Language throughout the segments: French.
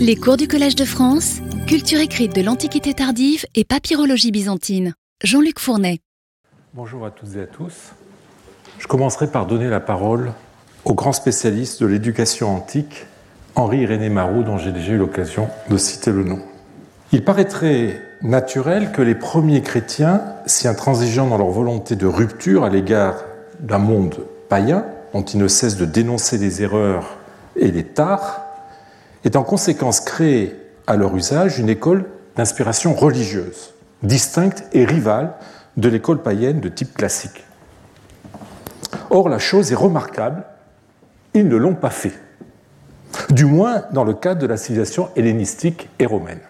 Les cours du Collège de France, culture écrite de l'Antiquité tardive et papyrologie byzantine. Jean-Luc Fournet. Bonjour à toutes et à tous. Je commencerai par donner la parole au grand spécialiste de l'éducation antique, Henri-René Marot, dont j'ai déjà eu l'occasion de citer le nom. Il paraîtrait naturel que les premiers chrétiens, si intransigeants dans leur volonté de rupture à l'égard d'un monde païen, dont ils ne cessent de dénoncer les erreurs et les tares, aient en conséquence créé à leur usage une école d'inspiration religieuse, distincte et rivale de l'école païenne de type classique. Or, la chose est remarquable, ils ne l'ont pas fait, du moins dans le cadre de la civilisation hellénistique et romaine.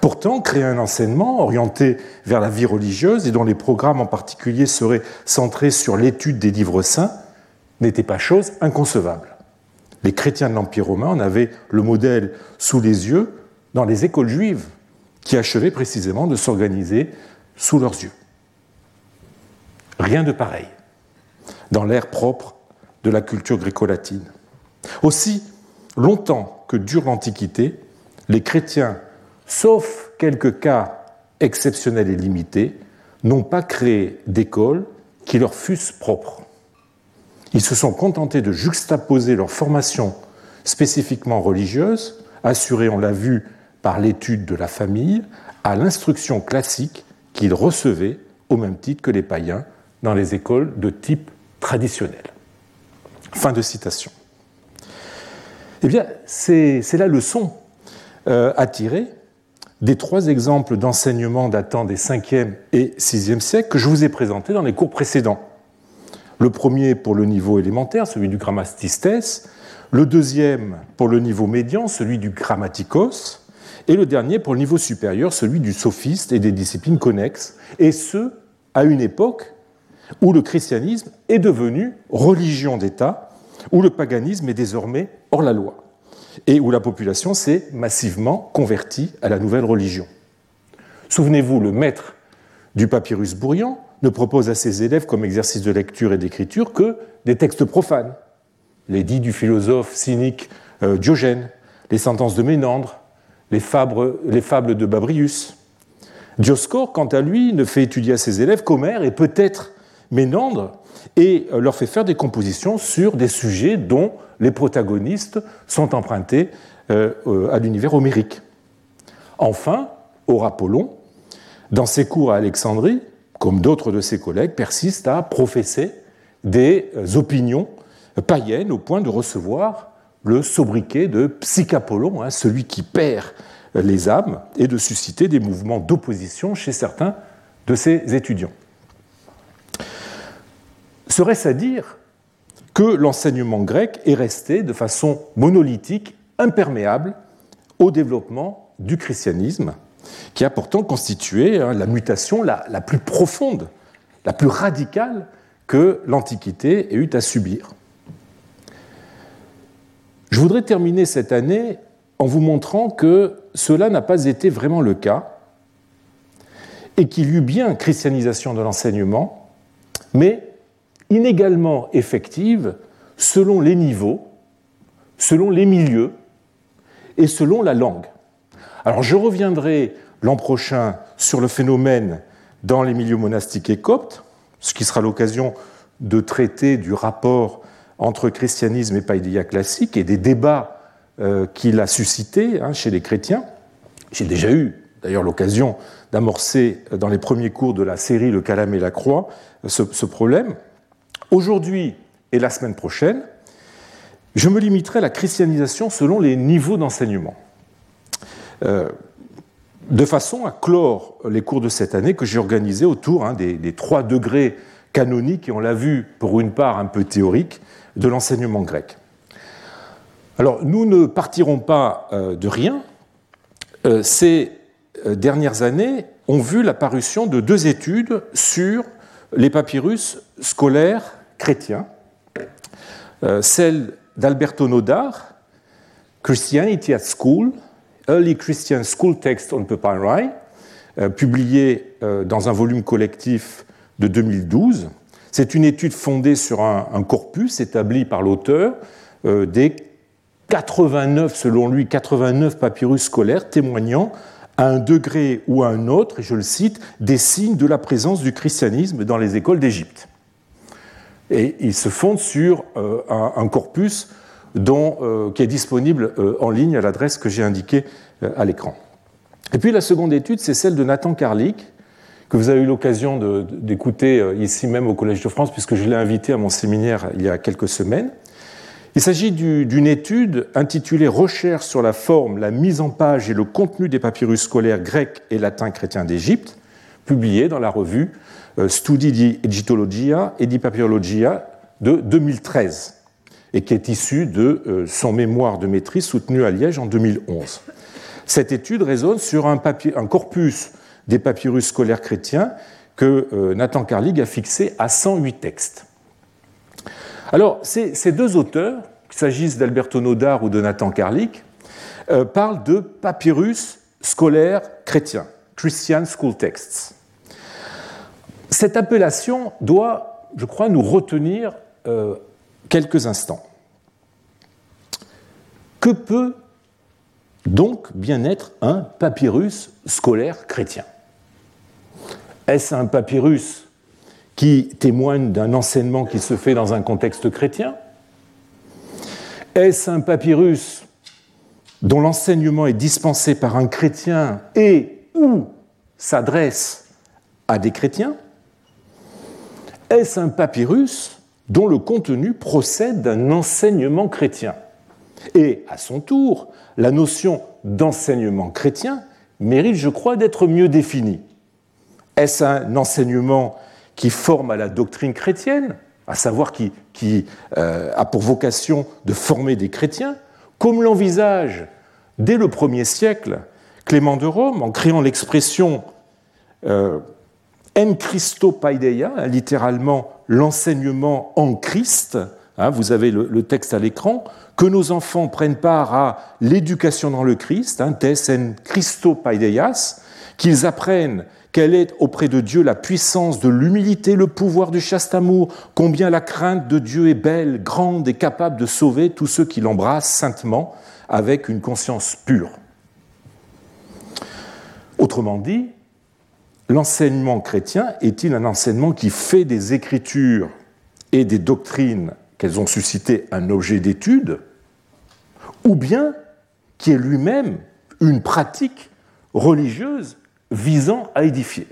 Pourtant, créer un enseignement orienté vers la vie religieuse et dont les programmes en particulier seraient centrés sur l'étude des livres saints n'était pas chose inconcevable. Les chrétiens de l'Empire romain en avaient le modèle sous les yeux dans les écoles juives qui achevaient précisément de s'organiser sous leurs yeux. Rien de pareil dans l'ère propre de la culture gréco-latine. Aussi longtemps que dure l'Antiquité, les chrétiens, sauf quelques cas exceptionnels et limités, n'ont pas créé d'écoles qui leur fussent propres. Ils se sont contentés de juxtaposer leur formation spécifiquement religieuse, assurée, on l'a vu, par l'étude de la famille, à l'instruction classique qu'ils recevaient au même titre que les païens dans les écoles de type traditionnel. Fin de citation. Eh bien, c'est la leçon euh, à tirer des trois exemples d'enseignement datant des 5e et 6e siècles que je vous ai présentés dans les cours précédents. Le premier pour le niveau élémentaire, celui du grammatistes, le deuxième pour le niveau médian, celui du grammaticos, et le dernier pour le niveau supérieur, celui du sophiste et des disciplines connexes, et ce, à une époque où le christianisme est devenu religion d'État, où le paganisme est désormais hors la loi, et où la population s'est massivement convertie à la nouvelle religion. Souvenez-vous, le maître du papyrus Bourrian ne propose à ses élèves comme exercice de lecture et d'écriture que des textes profanes, les dits du philosophe cynique euh, Diogène, les sentences de Ménandre, les fables, les fables de Babrius. Dioscore, quant à lui, ne fait étudier à ses élèves qu'Homère et peut-être Ménandre et euh, leur fait faire des compositions sur des sujets dont les protagonistes sont empruntés euh, à l'univers homérique. Enfin, Aurapollon, dans ses cours à Alexandrie, comme d'autres de ses collègues, persiste à professer des opinions païennes au point de recevoir le sobriquet de Psychapollon, hein, celui qui perd les âmes, et de susciter des mouvements d'opposition chez certains de ses étudiants. Serait-ce à dire que l'enseignement grec est resté de façon monolithique, imperméable au développement du christianisme qui a pourtant constitué hein, la mutation la, plus profonde, la plus radicale que l'Antiquité ait eu à subir. Je voudrais terminer cette année en vous montrant que cela n'a pas été vraiment le cas et qu'il y eut bien christianisation de l'enseignement, mais inégalement effective selon les niveaux, selon les milieux et selon la langue. Alors je reviendrai l'an prochain sur le phénomène dans les milieux monastiques et coptes, ce qui sera l'occasion de traiter du rapport entre christianisme et païdéia classique et des débats euh, qu'il a suscités hein, chez les chrétiens. J'ai déjà eu d'ailleurs l'occasion d'amorcer dans les premiers cours de la série Le calame et la croix ce, ce problème. Aujourd'hui et la semaine prochaine, je me limiterai à la christianisation selon les niveaux d'enseignement. Euh, de façon à clore les cours de cette année que j'ai organisés autour hein, des, trois degrés canoniques, et on l'a vu pour une part un peu théorique, de l'enseignement grec. Alors, nous ne partirons pas euh, de rien. Euh, ces dernières années ont vu l'apparition de deux études sur les papyrus scolaires chrétiens. celle d'Alberto Nodar, Christianity at School, Early Christian School Text on Papyri, euh, publié euh, dans un volume collectif de 2012. C'est une étude fondée sur un, corpus établi par l'auteur euh, des 89, selon lui, 89 papyrus scolaires témoignant à un degré ou à un autre, et je le cite, des signes de la présence du christianisme dans les écoles d'Égypte. Et il se fonde sur un, corpus euh, qui est disponible euh, en ligne à l'adresse que j'ai indiquée à l'écran. Et puis la seconde étude, c'est celle de Nathan Karlik, que vous avez eu l'occasion d'écouter ici même au Collège de France, puisque je l'ai invité à mon séminaire il y a quelques semaines. Il s'agit d'une étude intitulée Recherche sur la forme, la mise en page et le contenu des papyrus scolaires grecs et latins chrétiens d'Égypte, publiée dans la revue euh, Studi di Egyptologia et di Papyrologia de 2013, et qui est issue de euh, son mémoire de maîtrise soutenu à Liège en 2011. Cette étude résonne sur un, corpus des papyrus scolaires chrétiens que euh, Nathan Carlig a fixé à 108 textes. Alors, ces, deux auteurs, qu'il s'agisse d'Alberto Nodar ou de Nathan Karlik, euh, parlent de papyrus scolaires chrétiens, Christian School Texts. Cette appellation doit, je crois, nous retenir quelques instants. Que peut donc bien être un papyrus scolaire chrétien? Est-ce un papyrus qui témoigne d'un enseignement qui se fait dans un contexte chrétien? Est-ce un papyrus dont l'enseignement est dispensé par un chrétien et ou s'adresse à des chrétiens? Est-ce un papyrus dont le contenu procède d'un enseignement chrétien Et à son tour, la notion d'enseignement chrétien mérite, je crois, d'être mieux définie. Est-ce un enseignement qui forme à la doctrine chrétienne, à savoir qui, euh, a pour vocation de former des chrétiens, comme l'envisage dès le premier siècle Clément de Rome en créant l'expression euh, en Christo Paideia, hein, littéralement l'enseignement en Christ. Hein, vous avez le, texte à l'écran. Que nos enfants prennent part à l'éducation dans le Christ, hein, en Christo Paideias, qu'ils apprennent quelle est auprès de Dieu la puissance de l'humilité, le pouvoir du chaste amour, combien la crainte de Dieu est belle, grande et capable de sauver tous ceux qui l'embrassent saintement avec une conscience pure. Autrement dit, l'enseignement chrétien est-il un enseignement qui fait des écritures et des doctrines qu'elles ont suscité un objet d'étude, ou bien qui est lui-même une pratique religieuse visant à édifier?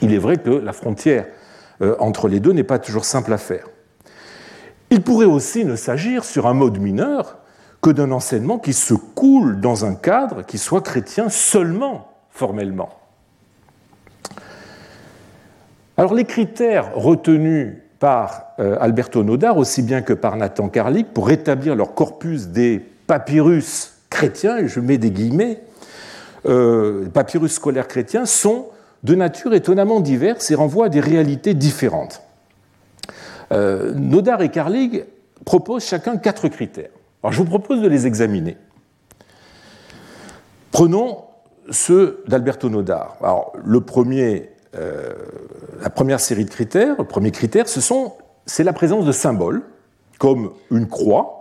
Il est vrai que la frontière euh, entre les deux n'est pas toujours simple à faire. Il pourrait aussi ne s'agir sur un mode mineur que d'un enseignement qui se coule dans un cadre qui soit chrétien seulement formellement. Alors les critères retenus par euh, Alberto Nodar, aussi bien que par Nathan Karlik, pour établir leur corpus des papyrus chrétiens, et je mets des guillemets, euh, papyrus scolaires chrétiens sont de nature étonnamment diverses et renvoient à des réalités différentes. Euh, Nodar et Carlig proposent chacun quatre critères. Alors je vous propose de les examiner. Prenons ceux d'Alberto Nodar. Alors, le premier, euh, la première série de critères, le premier critère, c'est la présence de symboles, comme une croix,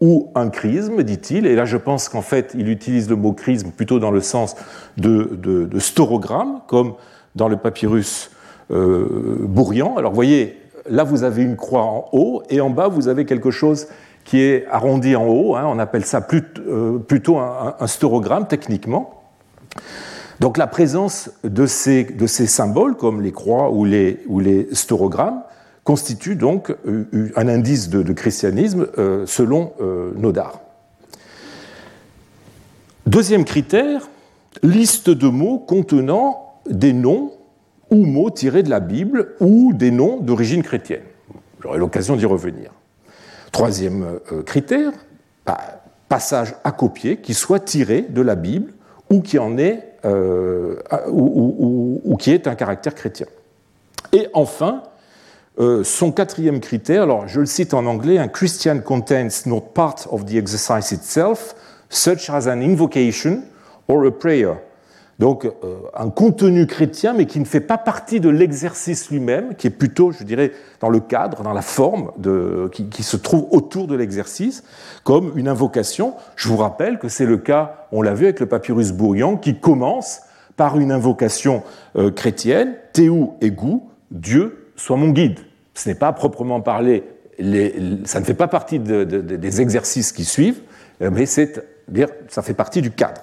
ou un chrisme, dit-il, et là je pense qu'en fait il utilise le mot chrisme plutôt dans le sens de, de, storogramme, comme dans le papyrus euh. Alors vous voyez, là vous avez une croix en haut, et en bas vous avez quelque chose qui est arrondi en haut, hein. on appelle ça euh, plutôt un, un, storogramme techniquement. Donc la présence de ces, symboles, comme les croix ou les, ou constitue donc euh, un indice de, christianisme euh, selon euh, Nodar. Deuxième critère, liste de mots contenant des noms ou mots tirés de la Bible ou des noms d'origine chrétienne. J'aurai l'occasion d'y revenir. Troisième critère, bah, passage à copier qui soit tiré de la Bible ou qui en est ou, qui est un caractère chrétien. Et enfin, euh, son quatrième critère, alors je le cite en anglais, un Christian contains not part of the exercise itself, such as an invocation or a prayer. Donc euh, un contenu chrétien, mais qui ne fait pas partie de l'exercice lui-même, qui est plutôt, je dirais, dans le cadre, dans la forme de, qui, se trouve autour de l'exercice, comme une invocation. Je vous rappelle que c'est le cas, on l'a vu avec le papyrus Bourrian, qui commence par une invocation euh, chrétienne, Théou et Gou, Dieu soit mon guide. Ce n'est pas proprement parlé, ça ne fait pas partie de, de, des exercices qui suivent, euh, mais c'est ça fait partie du cadre.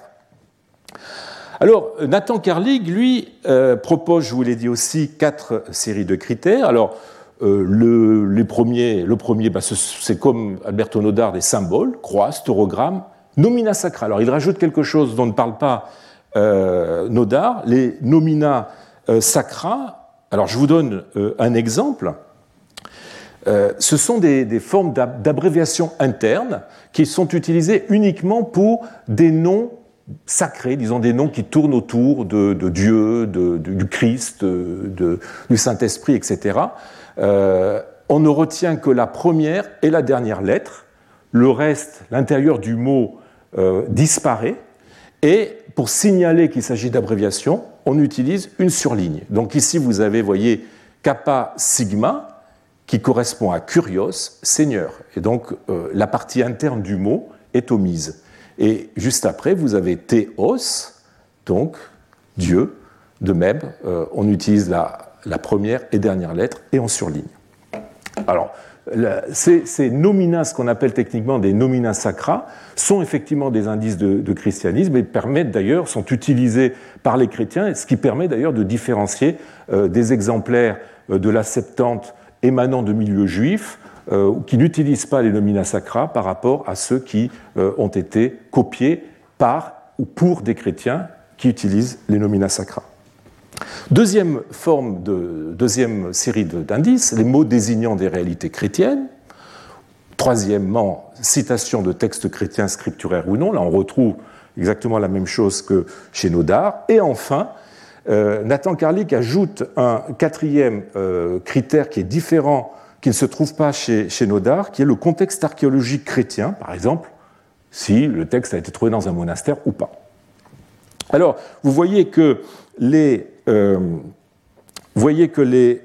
Alors, Nathan Carlig, lui, euh, propose, je vous l'ai dit aussi, quatre séries de critères. Alors, euh, le, premier, bah, c'est comme Alberto Nodar, des symboles, croix, staurogramme, nomina sacra. Alors, il rajoute quelque chose dont ne parle pas euh, Nodar, les nomina euh, sacra. Alors, je vous donne un exemple. Ce sont des formes d'abréviation interne qui sont utilisées uniquement pour des noms sacrés, disons des noms qui tournent autour de, Dieu, de, du Christ, du Saint-Esprit, etc. Euh, on ne retient que la première et la dernière lettre. Le reste, l'intérieur du mot euh, disparaît. Et pour signaler qu'il s'agit d'abréviation, on utilise une surligne. Donc ici, vous avez, voyez, kappa sigma, qui correspond à kurios, seigneur. Et donc euh, la partie interne du mot est omise. Et juste après, vous avez théos, donc Dieu. De même, euh, on utilise la, première et dernière lettre et on surligne. Alors, ces, ces nomina, ce qu'on appelle techniquement des nomina sacra, sont effectivement des indices de, de christianisme et permettent d'ailleurs, sont utilisés par les chrétiens, ce qui permet d'ailleurs de différencier euh, des exemplaires euh, de la Septante émanant de milieux juifs euh, qui n'utilisent pas les nomina sacra par rapport à ceux qui euh, ont été copiés par ou pour des chrétiens qui utilisent les nomina sacra. Deuxième forme de deuxième série d'indices, les mots désignant des réalités chrétiennes. Troisièmement, citation de textes chrétiens scripturaires ou non. Là, on retrouve exactement la même chose que chez Nodar. Et enfin, euh, Nathan Karlik ajoute un quatrième euh, critère qui est différent qui ne se trouve pas chez, chez Nodar, qui est le contexte archéologique chrétien, par exemple, si le texte a été trouvé dans un monastère ou pas. Alors, vous voyez que les, euh, voyez que les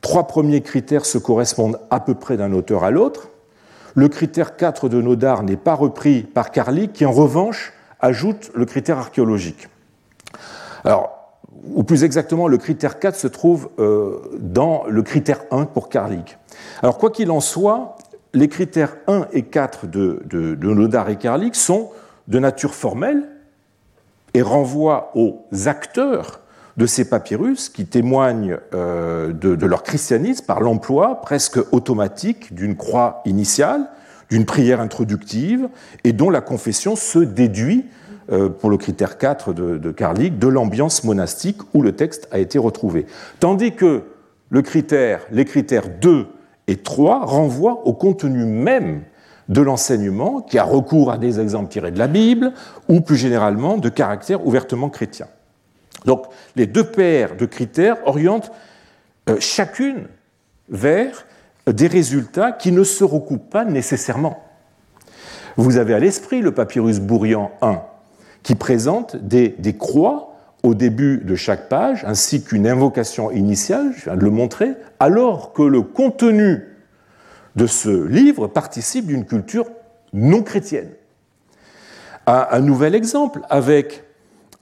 trois premiers critères se correspondent à peu près d'un auteur à l'autre. Le critère 4 de Nodar n'est pas repris par Carly, qui en revanche ajoute le critère archéologique. Alors, ou plus exactement, le critère 4 se trouve euh, dans le critère 1 pour Carlig. Alors, quoi qu'il en soit, les critères 1 et 4 de, Nodar et Carlig sont de nature formelle et renvoient aux acteurs de ces papyrus qui témoignent euh, de, leur christianisme par l'emploi presque automatique d'une croix initiale, d'une prière introductive et dont la confession se déduit euh, pour le critère 4 de, de de l'ambiance monastique où le texte a été retrouvé. Tandis que les critères 2 et 3 renvoient au contenu même de l'enseignement qui a recours à des exemples tirés de la Bible ou plus généralement de caractère ouvertement chrétien. Donc les deux paires de critères orientent euh, chacune vers des résultats qui ne se recoupent pas nécessairement. Vous avez à l'esprit le papyrus Bourrian 1 qui présente des, croix au début de chaque page, ainsi qu'une invocation initiale, je viens de le montrer, alors que le contenu de ce livre participe d'une culture non chrétienne. Un, nouvel exemple avec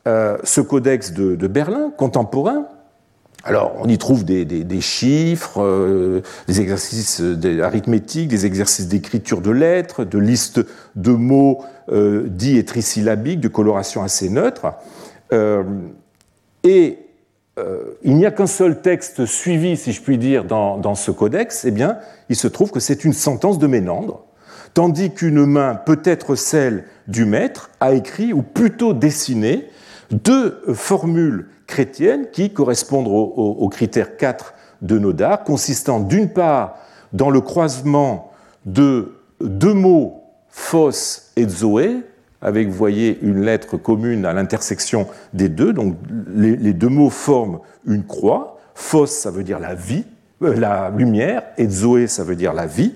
euh, ce codex de, Berlin contemporain. Alors, on y trouve des, chiffres, euh, des exercices arithmétiques, des exercices d'écriture de lettres, de listes de mots euh, dits et trisyllabiques, de coloration assez neutre. Euh, et euh, il n'y a qu'un seul texte suivi, si je puis dire, dans, ce codex, eh bien, il se trouve que c'est une sentence de Ménandre, tandis qu'une main, peut-être celle du maître, a écrit, ou plutôt dessiné, deux formules chrétiennes qui correspondent au critère 4 de Nodar, consistant d'une part dans le croisement de deux mots phos et zoé, avec, voyez, une lettre commune à l'intersection des deux. Donc les, deux mots forment une croix. Phos, ça veut dire la vie, euh, la lumière, et Zoé, ça veut dire la vie.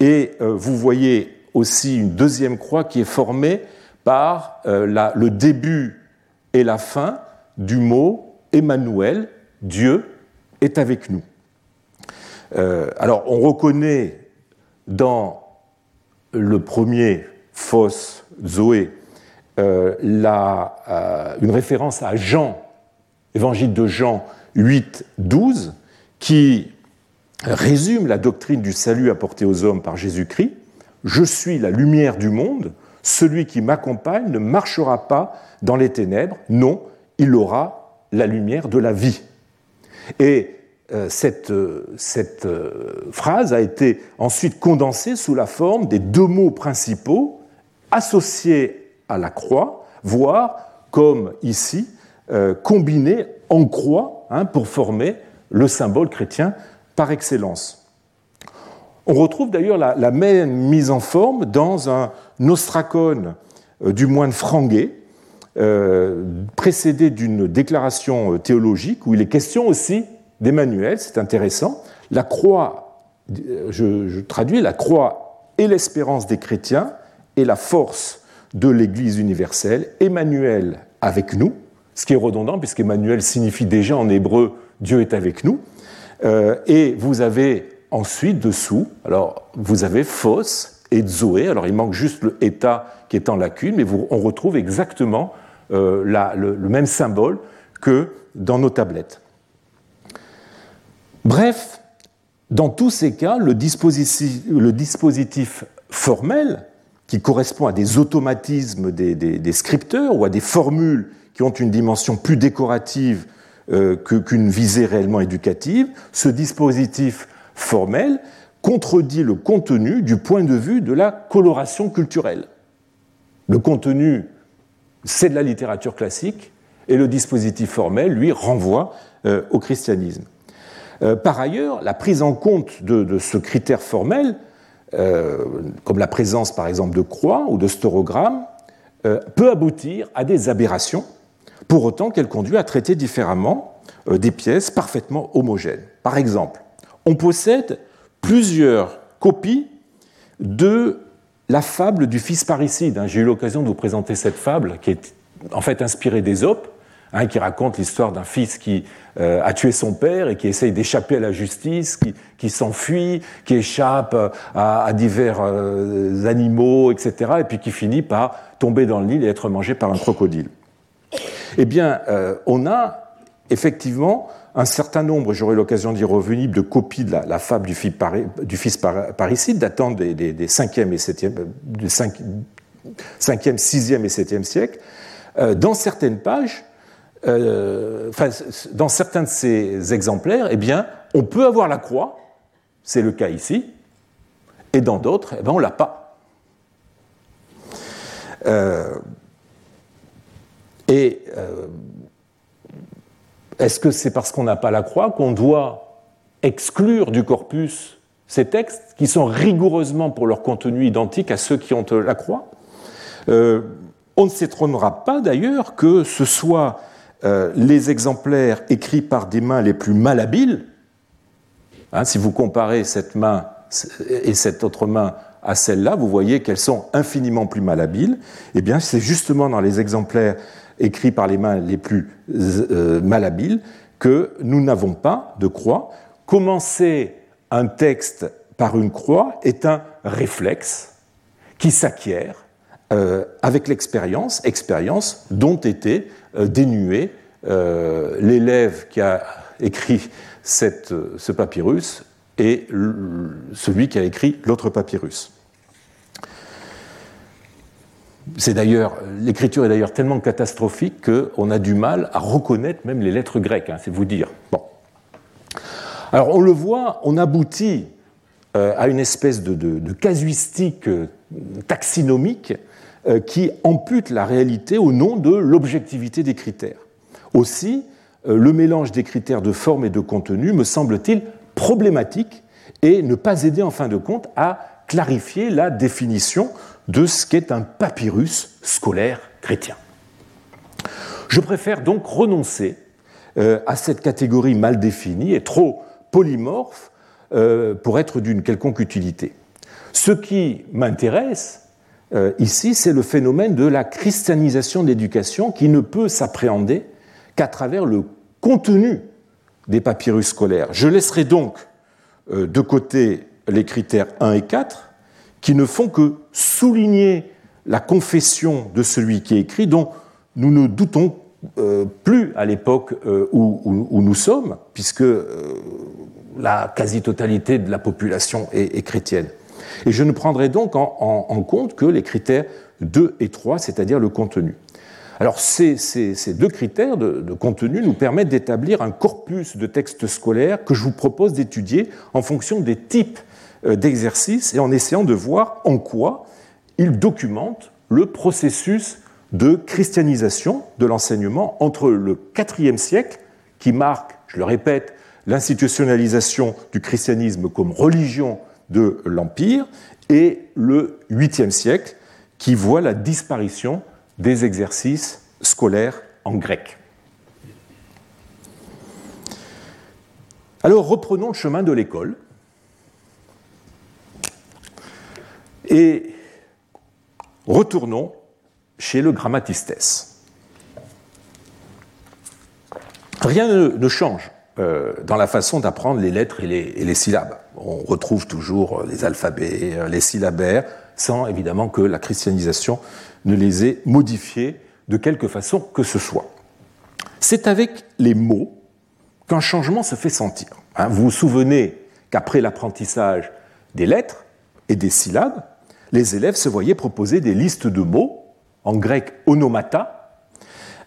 Et euh, vous voyez aussi une deuxième croix qui est formée par euh, le début est la fin du mot Emmanuel, Dieu est avec nous. Alors on reconnaît dans le premier Phos, Zoé, euh, euh, une référence à Jean, évangile de Jean 8, 12, qui résume la doctrine du salut apporté aux hommes par Jésus-Christ. Je suis la lumière du monde, celui qui m'accompagne ne marchera pas dans les ténèbres, non, il aura la lumière de la vie. Et euh, cette, phrase a été ensuite condensée sous la forme des deux mots principaux associés à la croix, voire, comme ici, combinés en croix hein, pour former le symbole chrétien par excellence. On retrouve d'ailleurs la, même mise en forme dans un ostracone du moine Franguet, précédé d'une déclaration théologique où il est question aussi d'Emmanuel, c'est intéressant. La croix, je, traduis, la croix est l'espérance des chrétiens et la force de l'Église universelle. Emmanuel avec nous, ce qui est redondant puisqu'Emmanuel signifie déjà en hébreu Dieu est avec nous. Euh, et vous avez ensuite dessous, alors vous avez Phos et Zoé, alors il manque juste le état qui est en lacune, mais on retrouve exactement euh, le même symbole que dans nos tablettes. Bref, dans tous ces cas, le dispositif, formel, qui correspond à des automatismes des, scripteurs ou à des formules qui ont une dimension plus décorative euh, qu'une visée réellement éducative, ce dispositif formel contredit le contenu du point de vue de la coloration culturelle. Le contenu, c'est de la littérature classique, et le dispositif formel, lui, renvoie euh, au christianisme. Euh, par ailleurs, la prise en compte de, ce critère formel, euh, comme la présence par exemple de croix ou de storogrammes, euh, peut aboutir à des aberrations, pour autant qu'elle conduit à traiter différemment des pièces parfaitement homogènes. Par exemple, on possède plusieurs copies de la fable du fils parricide. J'ai eu l'occasion de vous présenter cette fable qui est en fait inspirée d'Ésope, hein, qui raconte l'histoire d'un fils qui euh, a tué son père et qui essaye d'échapper à la justice, qui, s'enfuit, qui échappe à, divers euh, animaux, etc., et puis qui finit par tomber dans le Nil et être mangé par un crocodile. Eh bien, euh, on a effectivement un certain nombre, j'aurai l'occasion d'y revenir, de copies de la, fable du fils, parricide datant des, 5e et 7e, 5e, 6e et 7e siècles. dans certaines pages, euh, dans certains de ces exemplaires, eh bien, on peut avoir la croix, c'est le cas ici, et dans d'autres, eh bien, on ne l'a pas. Euh, et euh, est-ce que c'est parce qu'on n'a pas la croix qu'on doit exclure du corpus ces textes qui sont rigoureusement pour leur contenu identiques à ceux qui ont la croix? On ne s'étonnera pas d'ailleurs que ce soit euh, les exemplaires écrits par des mains les plus malhabiles, hein, si vous comparez cette main et cette autre main à celle-là, vous voyez qu'elles sont infiniment plus malhabiles. Eh bien, c'est justement dans les exemplaires écrits par les mains les plus euh, malhabiles que nous n'avons pas de croix. Commencer un texte par une croix est un réflexe qui s'acquiert euh, avec l'expérience, expérience dont était euh, dénué euh, l'élève qui a écrit ce papyrus et celui qui a écrit l'autre papyrus. C'est d'ailleurs, l'écriture est d'ailleurs tellement catastrophique qu'on a du mal à reconnaître même les lettres grecques, hein, c'est vous dire. Bon. Alors on le voit, on aboutit euh, à une espèce de casuistique taxinomique euh, qui ampute la réalité au nom de l'objectivité des critères. Aussi, euh, le mélange des critères de forme et de contenu me semble-t-il problématique et ne pas aider en fin de compte à clarifier la définition de ce qu'est un papyrus scolaire chrétien. Je préfère donc renoncer euh, à cette catégorie mal définie et trop polymorphe pour être d'une quelconque utilité. Ce qui m'intéresse, euh, ici, c'est le phénomène de la christianisation de l'éducation qui ne peut s'appréhender qu'à travers le contenu des papyrus scolaires. Je laisserai donc euh, de côté les critères 1 et 4 qui ne font que souligner la confession de celui qui écrit dont nous ne doutons euh, plus à l'époque où, nous sommes, puisque la quasi-totalité de la population est chrétienne. Et je ne prendrai donc en, compte que les critères 2 et 3, c'est-à-dire le contenu. Alors ces, deux critères de, contenu nous permettent d'établir un corpus de textes scolaires que je vous propose d'étudier en fonction des types euh, d'exercices et en essayant de voir en quoi ils documentent le processus de christianisation de l'enseignement entre le IVe siècle, qui marque, je le répète, l'institutionnalisation du christianisme comme religion de l'Empire, et le 8e siècle, qui voit la disparition des exercices scolaires en grec. Alors reprenons le chemin de l'école et retournons chez le grammatistes. Rien ne change euh, dans la façon d'apprendre les lettres et les, syllabes. On retrouve toujours euh, les alphabets, euh, les syllabaires, sans évidemment que la christianisation ne les ait modifiés de quelque façon que ce soit. C'est avec les mots qu'un changement se fait sentir. Hein, vous vous souvenez qu'après l'apprentissage des lettres et des syllabes, les élèves se voyaient proposer des listes de mots, en grec onomata,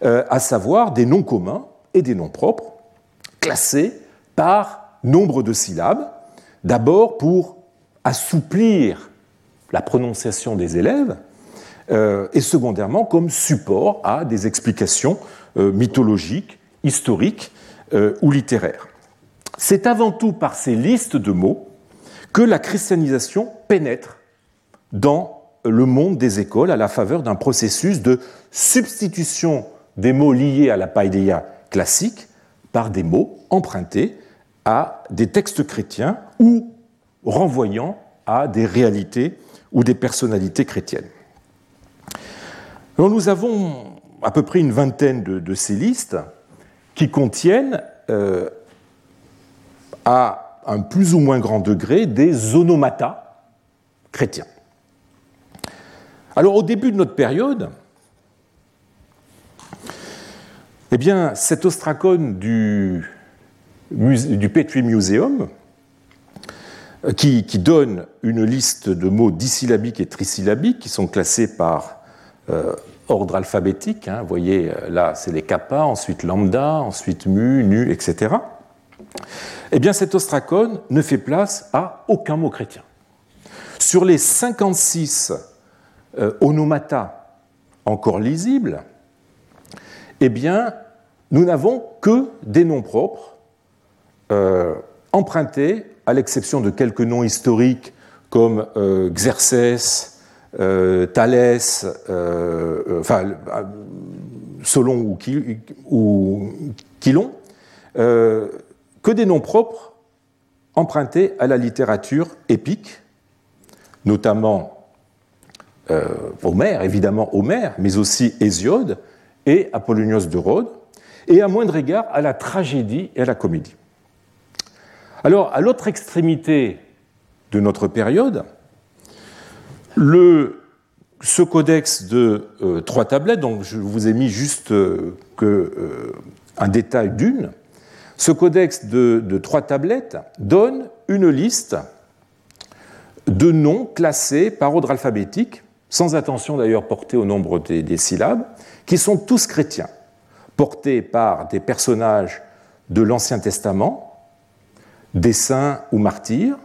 à savoir des noms communs et des noms propres, classés par nombre de syllabes, d'abord pour assouplir la prononciation des élèves, euh, et secondairement comme support à des explications euh, mythologiques, historiques euh, ou littéraires. C'est avant tout par ces listes de mots que la christianisation pénètre dans le monde des écoles à la faveur d'un processus de substitution des mots liés à la païdéia classique par des mots empruntés à des textes chrétiens ou renvoyant à des réalités ou des personnalités chrétiennes. nous avons à peu près une vingtaine de, ces listes qui contiennent euh, à un plus ou moins grand degré des onomata chrétiens. Alors au début de notre période, Eh bien, cet ostracone du, du Museum, euh, qui, donne une liste de mots disyllabiques et trisyllabiques qui sont classés par euh, ordre alphabétique. Hein. vous voyez, euh, là, c'est les kappa, ensuite lambda, ensuite mu, nu, etc. Eh bien, cet ostracone ne fait place à aucun mot chrétien. Sur les 56 onomata encore lisibles, eh bien, nous n'avons que des noms propres empruntés, à l'exception de quelques noms historiques comme euh, Xerxès, euh, Thalès, enfin, Solon ou, Quilon, que des noms propres empruntés à la littérature épique, notamment Homère, évidemment Homère, mais aussi Hésiode et Apollonios de Rhodes, et à moindre égard à la tragédie et à la comédie. Alors, à l'autre extrémité de notre période, ce codex de euh, trois tablettes, donc je vous ai mis juste euh, euh, un détail d'une, ce codex de, trois tablettes donne une liste de noms classés par ordre alphabétique, sans attention d'ailleurs portée au nombre des syllabes, qui sont tous chrétiens portés par des personnages de l'Ancien Testament, des saints ou martyrs,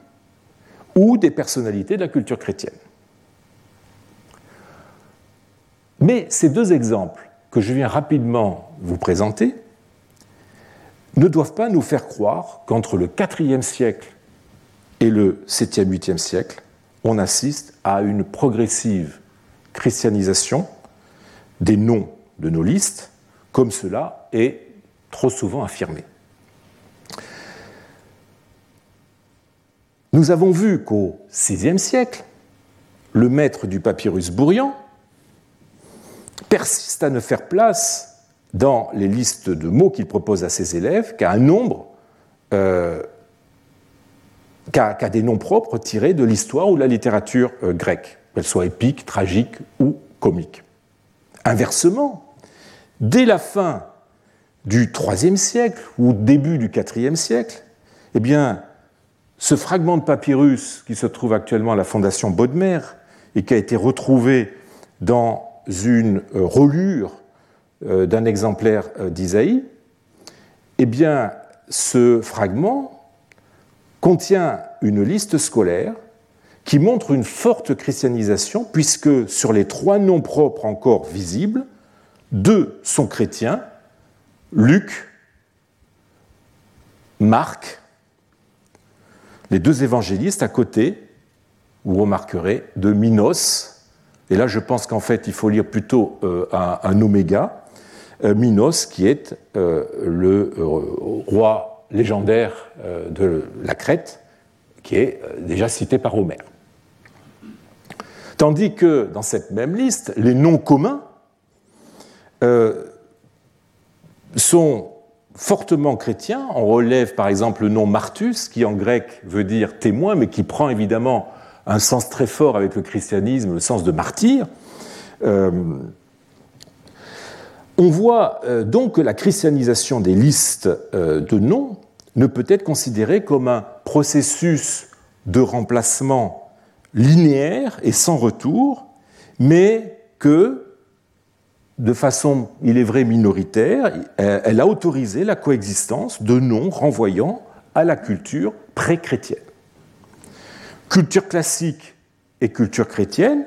ou des personnalités de la culture chrétienne. Mais ces deux exemples que je viens rapidement vous présenter ne doivent pas nous faire croire qu'entre le IVe siècle et le 7e, 8e siècle, on assiste à une progressive christianisation des noms de nos listes comme cela est trop souvent affirmé. Nous avons vu qu'au VIe siècle, le maître du papyrus Bourrian, persiste à ne faire place dans les listes de mots qu'il propose à ses élèves qu'à un nombre, euh, qu'à des noms propres tirés de l'histoire ou de la littérature euh, grecque, qu'elle soit épique, tragique ou comique. Inversement, dès la fin du IIIe siècle ou début du IVe siècle, eh bien, ce fragment de papyrus qui se trouve actuellement à la Fondation Bodmer et qui a été retrouvé dans une euh, relure euh, d'un exemplaire euh, d'Isaïe, eh bien, ce fragment contient une liste scolaire qui montre une forte christianisation, puisque sur les trois noms propres encore visibles, deux sont chrétiens, Luc, Marc, les deux évangélistes à côté, vous remarquerez, de Minos, et là je pense qu'en fait il faut lire plutôt euh, un, oméga, euh, Minos qui est euh, le roi légendaire de la Crète, qui est déjà cité par Homère. Tandis que dans cette même liste, les noms communs sont fortement chrétiens. On relève par exemple le nom Martus, qui en grec veut dire témoin, mais qui prend évidemment un sens très fort avec le christianisme, le sens de martyr. Euh, on voit euh, donc que la christianisation des listes euh, de noms ne peut être considérée comme un processus de remplacement linéaire et sans retour, mais que de façon, il est vrai, minoritaire, elle a autorisé la coexistence de noms renvoyant à la culture pré-chrétienne. Culture classique et culture chrétienne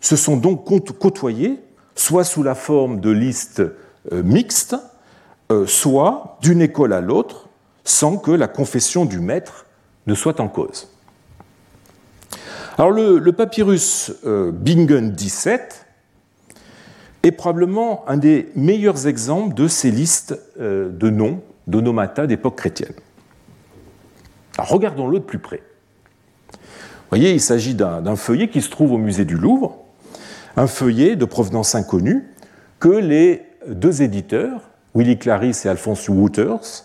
se sont donc côtoyées, soit sous la forme de listes euh, mixtes, euh, soit d'une école à l'autre, sans que la confession du maître ne soit en cause. Alors le, papyrus euh, Bingen 17 est probablement un des meilleurs exemples de ces listes euh, de noms, d'onomata d'époque chrétienne. regardons-le de plus près. Vous voyez, il s'agit d'un feuillet qui se trouve au musée du Louvre, un feuillet de provenance inconnue que les deux éditeurs, Willy Clarisse et Alphonse Wouters,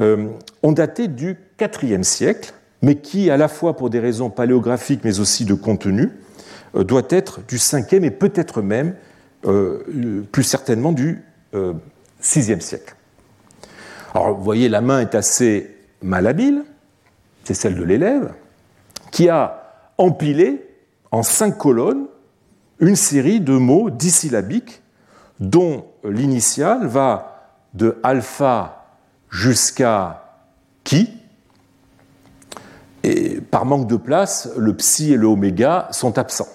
euh, ont daté du IVe siècle, mais qui, à la fois pour des raisons paléographiques mais aussi de contenu, euh, doit être du 5e et peut-être même euh, plus certainement du VIe euh, siècle. Alors vous voyez, la main est assez malhabile, c'est celle de l'élève, qui a empilé en cinq colonnes une série de mots dissyllabiques dont l'initiale va de alpha jusqu'à qui. Et par manque de place, le psi et le oméga sont absents.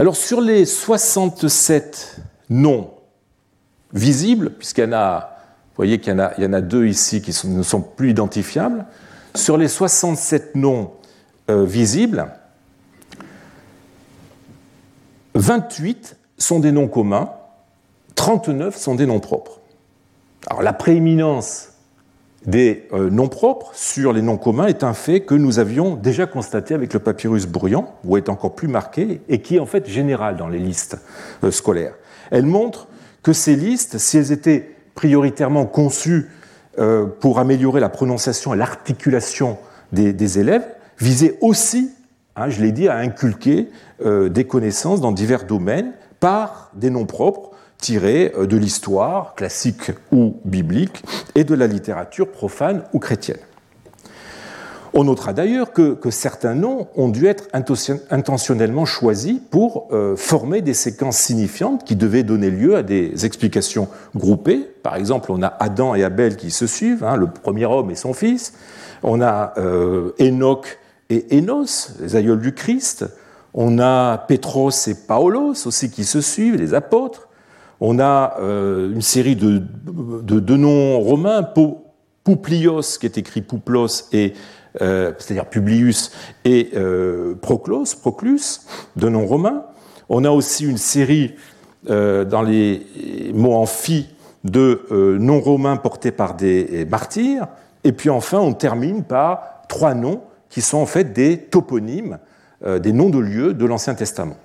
Alors sur les 67 noms visibles, puisqu'il y en a, vous voyez qu'il y, en a deux ici qui ne sont plus identifiables, sur les 67 noms euh, visibles, 28 sont des noms communs, 39 sont des noms propres. Alors la prééminence des euh, noms propres sur les noms communs est un fait que nous avions déjà constaté avec le papyrus bruyant, ou est encore plus marqué, et qui est en fait général dans les listes euh, scolaires. Elle montre que ces listes, si elles étaient prioritairement conçues euh, pour améliorer la prononciation et l'articulation des, élèves, visaient aussi, hein, je l'ai dit, à inculquer des connaissances dans divers domaines par des noms propres tirés euh, de l'histoire classique ou biblique et de la littérature profane ou chrétienne. On notera d'ailleurs que, certains noms ont dû être intentionnellement choisis pour euh, former des séquences signifiantes qui devaient donner lieu à des explications groupées. Par exemple, on a Adam et Abel qui se suivent, hein, le premier homme et son fils. On a euh, Enoch et Enos, les aïeuls du Christ. On a Pétros et Paulos aussi qui se suivent, les apôtres. On a euh, une série de, noms romains, Pouplios, qui est écrit Pouplos, et euh, c'est-à-dire Publius, et euh, Proclus, de noms romains. On a aussi une série dans les mots en phi de noms romains portés par des martyrs. Et puis enfin, on termine par trois noms qui sont en fait des toponymes, des noms de lieux de l'Ancien Testament.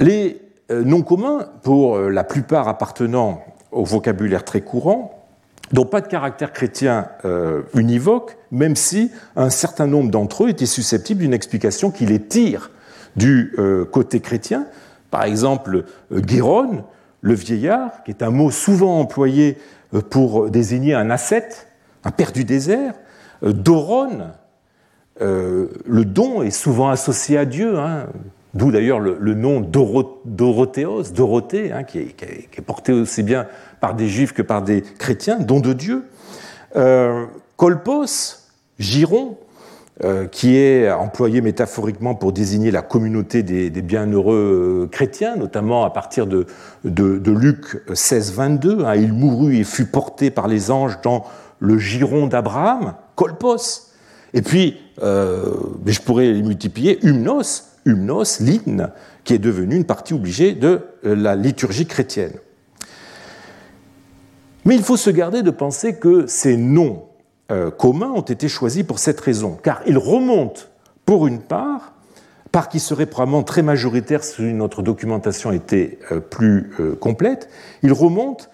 Les noms communs, pour la plupart appartenant au vocabulaire très courant, n'ont pas de caractère chrétien euh, univoque, même si un certain nombre d'entre eux étaient susceptibles d'une explication qui les tire du euh, côté chrétien. Par exemple, euh, le vieillard, qui est un mot souvent employé euh, pour désigner un ascète, un père du désert. Doron, le don est souvent associé à Dieu, hein. D'où d'ailleurs le, nom Dorothéos, Dorothée, hein, qui, est, porté aussi bien par des juifs que par des chrétiens, don de Dieu. Euh, kolpos, giron, euh, qui est employé métaphoriquement pour désigner la communauté des, bienheureux euh, chrétiens, notamment à partir de, Luc 16, 22. Hein, il mourut et fut porté par les anges dans le giron d'Abraham, kolpos. Et puis, je pourrais les multiplier, humnos, humnos, l'hymne, qui est devenu une partie obligée de euh, la liturgie chrétienne. Mais il faut se garder de penser que ces noms euh, communs ont été choisis pour cette raison, car ils remontent, pour une part, part qui serait probablement très majoritaire si notre documentation était euh, plus complète, ils remontent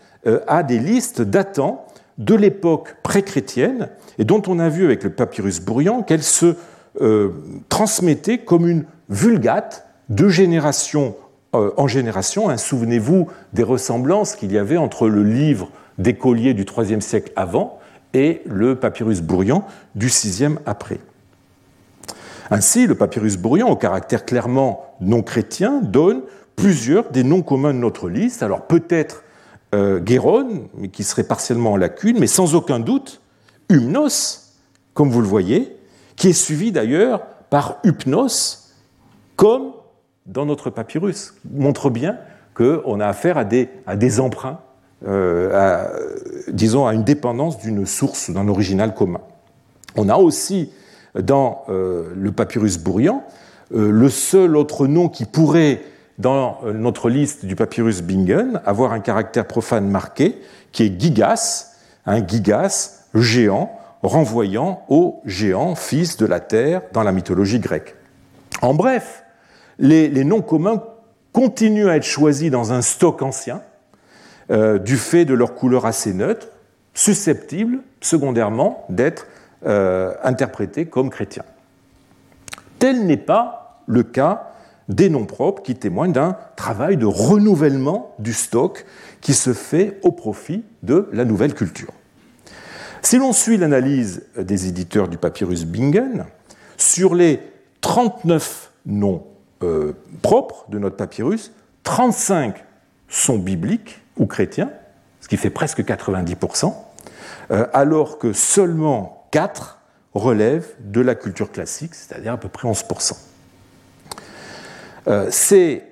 à des listes datant de l'époque pré-chrétienne et dont on a vu avec le papyrus Bourrian qu'elles se transmettaient comme une vulgate de génération euh, en génération. Hein, souvenez-vous des ressemblances qu'il y avait entre le livre d'écolier du IIIe siècle avant et le papyrus Bourrian du VIe après. Ainsi, le papyrus Bourrian, au caractère clairement non chrétien, donne plusieurs des noms communs de notre liste. Alors peut-être euh, mais qui serait partiellement en lacune, mais sans aucun doute Humnos, comme vous le voyez, qui est suivi d'ailleurs par Hypnos, comme dans notre papyrus, montre bien qu'on a affaire à des, emprunts, euh, disons à une dépendance d'une source, d'un original commun. On a aussi dans euh, le papyrus Bourrian euh, le seul autre nom qui pourrait, dans notre liste du papyrus Bingen, avoir un caractère profane marqué, qui est Gigas, un Gigas, géant, renvoyant au géant, fils de la terre, dans la mythologie grecque. En bref, les, noms communs continuent à être choisis dans un stock ancien, euh, du fait de leur couleur assez neutre, susceptibles, secondairement, d'être euh, interprétés comme chrétiens. Tel n'est pas le cas des noms propres qui témoignent d'un travail de renouvellement du stock qui se fait au profit de la nouvelle culture. Si l'on suit l'analyse des éditeurs du papyrus Bingen, sur les 39 noms euh, propres de notre papyrus, 35 sont bibliques ou chrétiens, ce qui fait presque 90%, euh, alors que seulement 4 relèvent de la culture classique, c'est-à-dire à peu près 11%. Euh, ces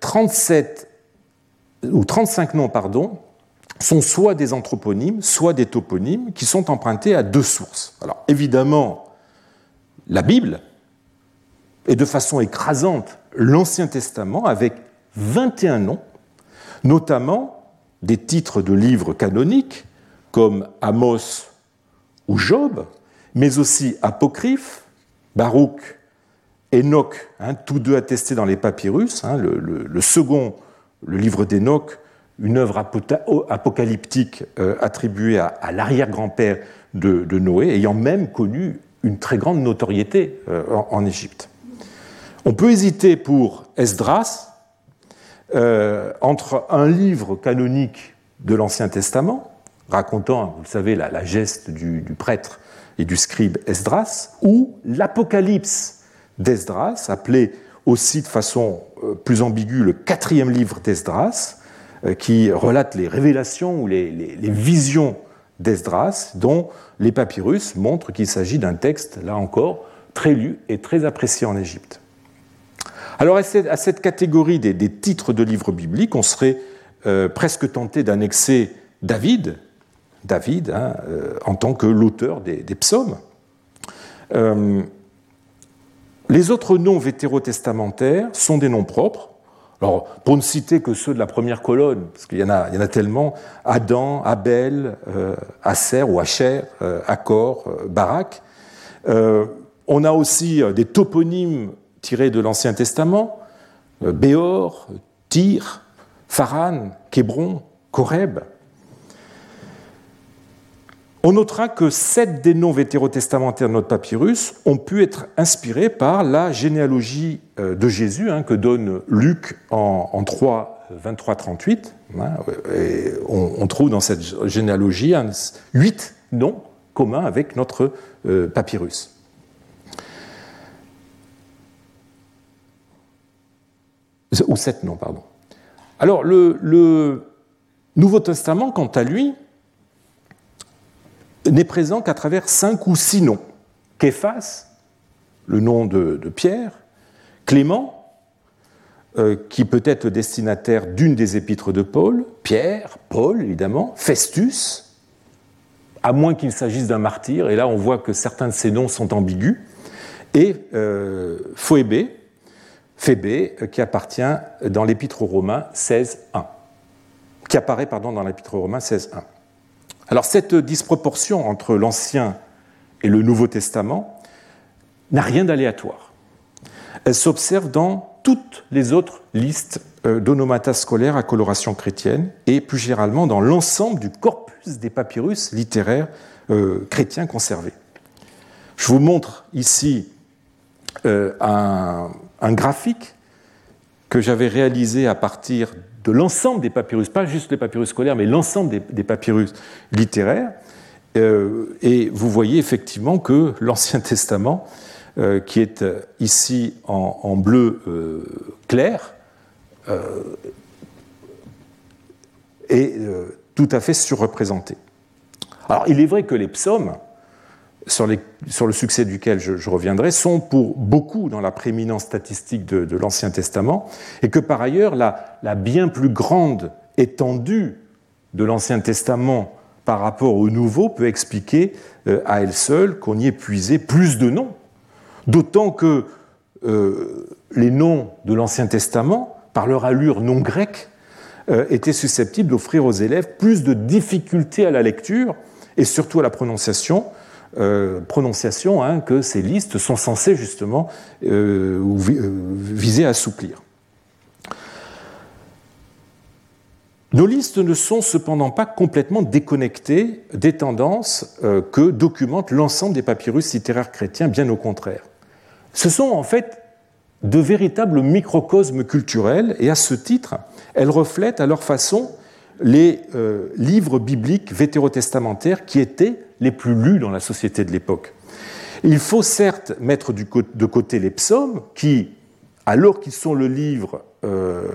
37 ou 35 noms, pardon, sont soit des anthroponymes, soit des toponymes qui sont empruntés à deux sources. Alors évidemment, la Bible, et de façon écrasante l'Ancien Testament avec 21 noms, notamment des titres de livres canoniques comme Amos ou Job, mais aussi apocryphes, Baruch, Enoch, hein, tous deux attestés dans les papyrus, hein, le, second, le livre d'Enoch, une œuvre apocalyptique euh, attribuée à, l'arrière-grand-père de, Noé, ayant même connu une très grande notoriété euh, en Égypte. On peut hésiter pour Esdras euh, entre un livre canonique de l'Ancien Testament, racontant, vous le savez, la, geste du, prêtre et du scribe Esdras, ou l'Apocalypse d'Esdras, appelé aussi de façon euh, plus ambiguë le quatrième livre d'Esdras, euh, qui relate les révélations ou les, les visions d'Esdras, dont les papyrus montrent qu'il s'agit d'un texte, là encore, très lu et très apprécié en Égypte. Alors à cette catégorie des, titres de livres bibliques, on serait euh, presque tenté d'annexer David, David hein, euh, en tant que l'auteur des, psaumes. Euh, les autres noms vétérotestamentaires sont des noms propres, Alors, pour ne citer que ceux de la première colonne, parce qu'il y, en a, tellement, Adam, Abel, Asser ou Asher, Accor, Barak. on a aussi des toponymes tirés de l'Ancien Testament, Béor, Tyr, Pharan, Kébron, Koreb. On notera que sept des noms vétérotestamentaires de notre papyrus ont pu être inspirés par la généalogie euh, de Jésus hein, que donne Luc en, 3, 23, 38. on, trouve dans cette généalogie huit noms communs avec notre euh, papyrus. Ou sept noms, pardon. Alors, le Nouveau Testament, quant à lui, n'est présent qu'à travers cinq ou six noms. Képhas, le nom de, Pierre, Clément, euh, qui peut être destinataire d'une des épîtres de Paul, Pierre, Paul évidemment, Festus, à moins qu'il s'agisse d'un martyr, et là on voit que certains de ces noms sont ambigus, et euh, Phébé, qui appartient dans l'épître aux Romains 16.1, qui apparaît pardon, dans l'épître aux Romains 16.1. Alors cette disproportion entre l'Ancien et le Nouveau Testament n'a rien d'aléatoire. Elle s'observe dans toutes les autres listes euh, d'onomata scolaires à coloration chrétienne et plus généralement dans l'ensemble du corpus des papyrus littéraires euh, chrétiens conservés. Je vous montre ici euh, un, un graphique que j'avais réalisé à partir de l'ensemble des papyrus, pas juste les papyrus scolaires, mais l'ensemble des, papyrus littéraires. Euh, et vous voyez effectivement que l'Ancien Testament, euh, qui est euh, ici en, bleu clair, est tout à fait surreprésenté. Alors il est vrai que les psaumes sur, le succès duquel je, reviendrai, sont pour beaucoup dans la prééminence statistique de, l'Ancien Testament, et que par ailleurs la, bien plus grande étendue de l'Ancien Testament par rapport au Nouveau peut expliquer euh, à elle seule qu'on y ait puisé plus de noms, d'autant que euh, les noms de l'Ancien Testament, par leur allure non grecque, euh, étaient susceptibles d'offrir aux élèves plus de difficultés à la lecture et surtout à la prononciation euh, prononciation hein, que ces listes sont censées justement euh, euh, viser à assouplir. Nos listes ne sont cependant pas complètement déconnectées des tendances que documentent l'ensemble des papyrus littéraires chrétiens, bien au contraire. Ce sont en fait de véritables microcosmes culturels et à ce titre, elles reflètent à leur façon les livres bibliques vétérotestamentaires qui étaient les plus lus dans la société de l'époque. Il faut certes mettre de côté les psaumes, qui, alors qu'ils sont le livre euh,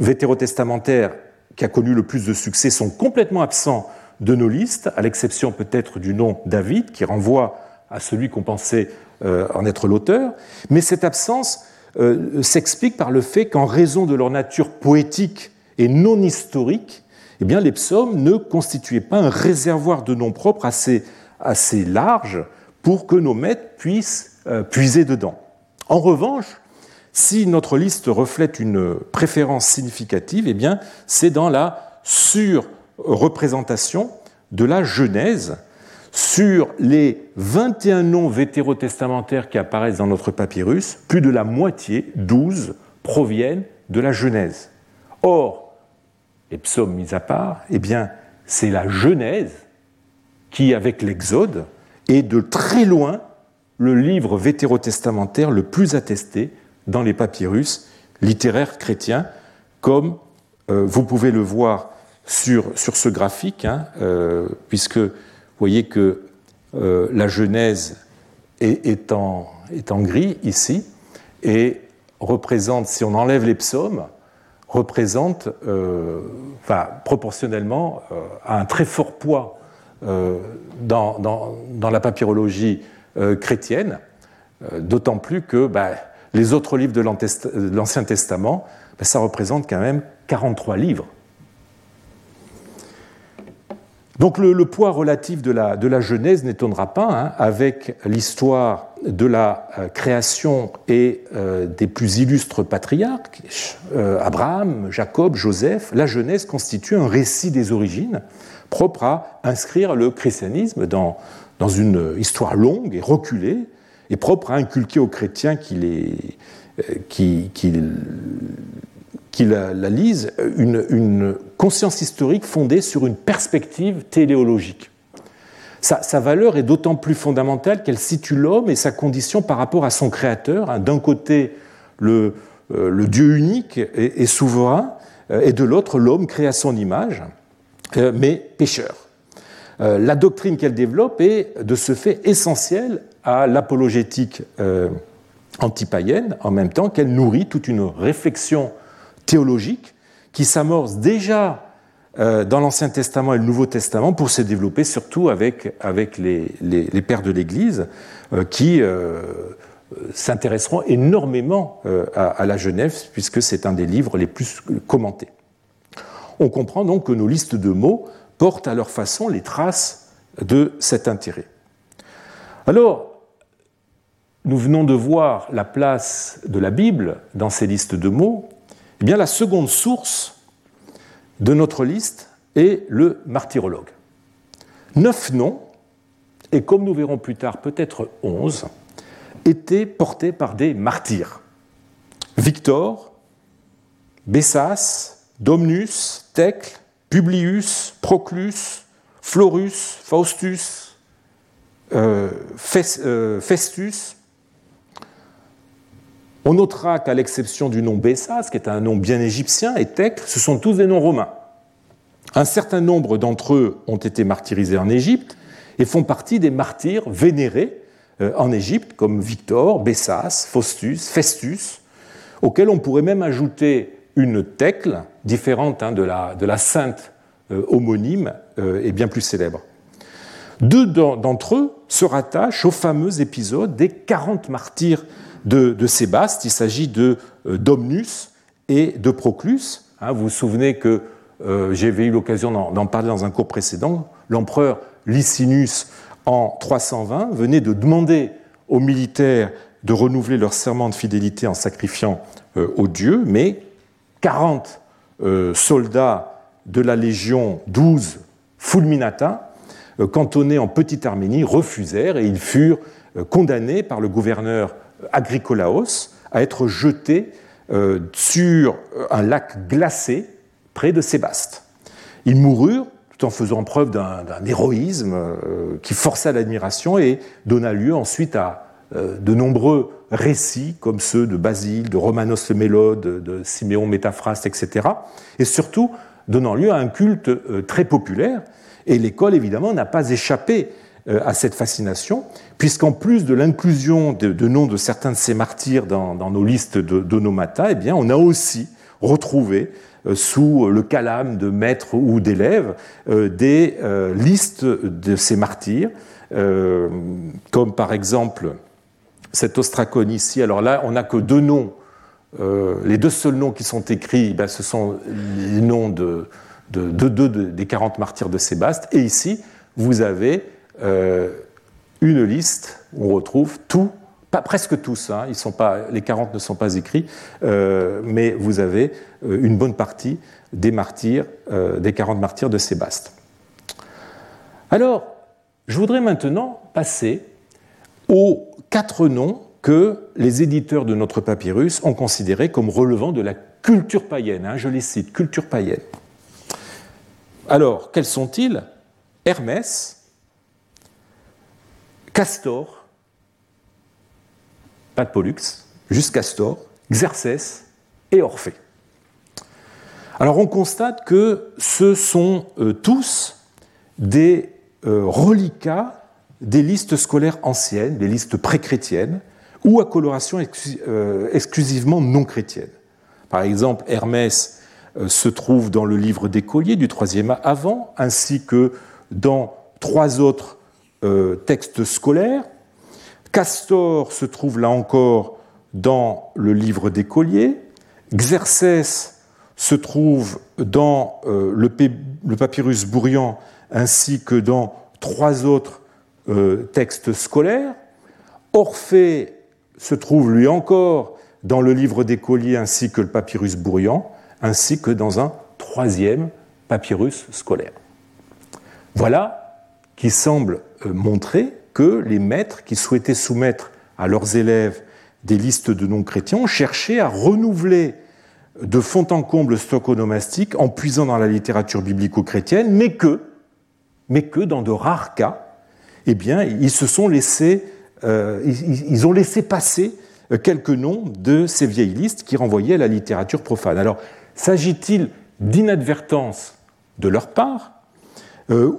vétérotestamentaire qui a connu le plus de succès, sont complètement absents de nos listes, à l'exception peut-être du nom David, qui renvoie à celui qu'on pensait euh, en être l'auteur. Mais cette absence euh, s'explique par le fait qu'en raison de leur nature poétique et non historique, eh bien, les psaumes ne constituaient pas un réservoir de noms propres assez, assez large pour que nos maîtres puissent euh, puiser dedans. En revanche, si notre liste reflète une préférence significative, eh bien, c'est dans la surreprésentation de la Genèse sur les 21 noms vétérotestamentaires qui apparaissent dans notre papyrus, plus de la moitié, 12, proviennent de la Genèse. Or, les psaumes mis à part, eh bien, c'est la Genèse qui, avec l'Exode, est de très loin le livre vétérotestamentaire le plus attesté dans les papyrus littéraires chrétiens, comme euh, vous pouvez le voir sur, sur ce graphique, hein, euh, puisque vous voyez que euh, la Genèse est, est, en, est en gris ici, et représente, si on enlève les psaumes, représente, euh, proportionnellement, euh, un très fort poids euh, dans, la papyrologie chrétienne, d'autant plus que bah, les autres livres de l'Ancien Testament, bah, ça représente quand même 43 livres. Donc le, poids relatif de la, de Genèse n'étonnera pas, hein, avec l'histoire de la euh, création et euh, des plus illustres patriarques, euh, Abraham, Jacob, Joseph, la Genèse constitue un récit des origines propre à inscrire le christianisme dans, une histoire longue et reculée, et propre à inculquer aux chrétiens qui la, lisent une, conscience historique fondée sur une perspective téléologique. Sa, valeur est d'autant plus fondamentale qu'elle situe l'homme et sa condition par rapport à son créateur. Hein. D'un côté, le, euh, le, Dieu unique et, souverain, euh, et de l'autre, l'homme créé à son image, euh, mais pécheur. La doctrine qu'elle développe est de ce fait essentielle à l'apologétique antipaïenne, en même temps qu'elle nourrit toute une réflexion théologique qui s'amorce déjà dans l'Ancien Testament et le Nouveau Testament pour se développer surtout avec, avec les, les, pères de l'Église euh, qui euh, s'intéresseront énormément à, la Genève puisque c'est un des livres les plus commentés. On comprend donc que nos listes de mots portent à leur façon les traces de cet intérêt. Alors, nous venons de voir la place de la Bible dans ces listes de mots, eh bien, la seconde source de notre liste est le martyrologue. Neuf noms, et comme nous verrons plus tard, peut-être onze, étaient portés par des martyrs. Victor, Bessas, Domnus, Thècle, Publius, Proclus, Florus, Faustus, euh, euh, Festus, on notera qu'à l'exception du nom Bessas, qui est un nom bien égyptien, et Thècle, ce sont tous des noms romains. Un certain nombre d'entre eux ont été martyrisés en Égypte et font partie des martyrs vénérés euh, en Égypte, comme Victor, Bessas, Faustus, Festus, auxquels on pourrait même ajouter une Thècle, différente hein, de, la, de, la, sainte euh, homonyme euh, et bien plus célèbre. Deux d'entre eux se rattachent au fameux épisode des 40 martyrs de, Sébaste. Il s'agit euh, Domnus et de Proclus. Hein, vous vous souvenez que euh, j'avais eu l'occasion d'en parler dans un cours précédent. L'empereur Licinus, en 320, venait de demander aux militaires de renouveler leur serment de fidélité en sacrifiant euh, aux dieux, mais 40 soldats de la légion 12 Fulminata, cantonnés en Petite Arménie, refusèrent et ils furent condamnés par le gouverneur Agricolaos à être jeté euh, sur un lac glacé près de Sébaste. Ils moururent tout en faisant preuve d'un héroïsme euh, qui força l'admiration et donna lieu ensuite à euh, de nombreux récits comme ceux de Basile, de Romanos le Mélode, de Siméon Métaphraste, etc. Et surtout donnant lieu à un culte très populaire. Et l'école, évidemment, n'a pas échappé euh, à cette fascination, puisqu'en plus de l'inclusion de, noms de certains de ces martyrs dans, nos listes d'onomata, eh bien, on a aussi retrouvé euh, sous le calame de maîtres ou d'élèves euh, des listes de ces martyrs, comme par exemple cet ostracone ici. Alors là, on n'a que deux noms. les deux seuls noms qui sont écrits, ben, ce sont les noms de deux des 40 martyrs de Sébaste. Et ici, vous avez euh, une liste on retrouve tout, pas presque tous, hein, les 40 ne sont pas écrits, euh, mais vous avez euh, une bonne partie des martyrs, des 40 martyrs de Sébaste. Alors, je voudrais maintenant passer aux quatre noms que les éditeurs de notre papyrus ont considérés comme relevant de la culture païenne. Hein, je les cite, culture païenne. Alors, quels sont-ils? Hermès, Castor, pas de Pollux, juste Castor, Xerxès et Orphée. Alors on constate que ce sont euh, tous des euh, reliquats des listes scolaires anciennes, des listes pré-chrétiennes, ou à coloration euh, exclusivement non chrétienne. Par exemple, Hermès se trouve dans le livre des colliers du troisième avant, ainsi que dans trois autres euh, texte scolaire. Castor se trouve là encore dans le livre des colliers. Xerxès se trouve dans euh, le, papyrus Bourrian ainsi que dans trois autres euh, textes scolaires. Orphée se trouve lui encore dans le livre d'écolier ainsi que le papyrus Bourrian, ainsi que dans un troisième papyrus scolaire. Voilà qui semble euh, montrer que les maîtres qui souhaitaient soumettre à leurs élèves des listes de noms chrétiens ont cherché à renouveler de fond en comble le stock onomastique en puisant dans la littérature biblico-chrétienne, mais que, mais que dans de rares cas, eh bien, ils se sont laissés, euh, ils, ont laissé passer quelques noms de ces vieilles listes qui renvoyaient à la littérature profane. Alors, s'agit-il d'inadvertance de leur part, euh,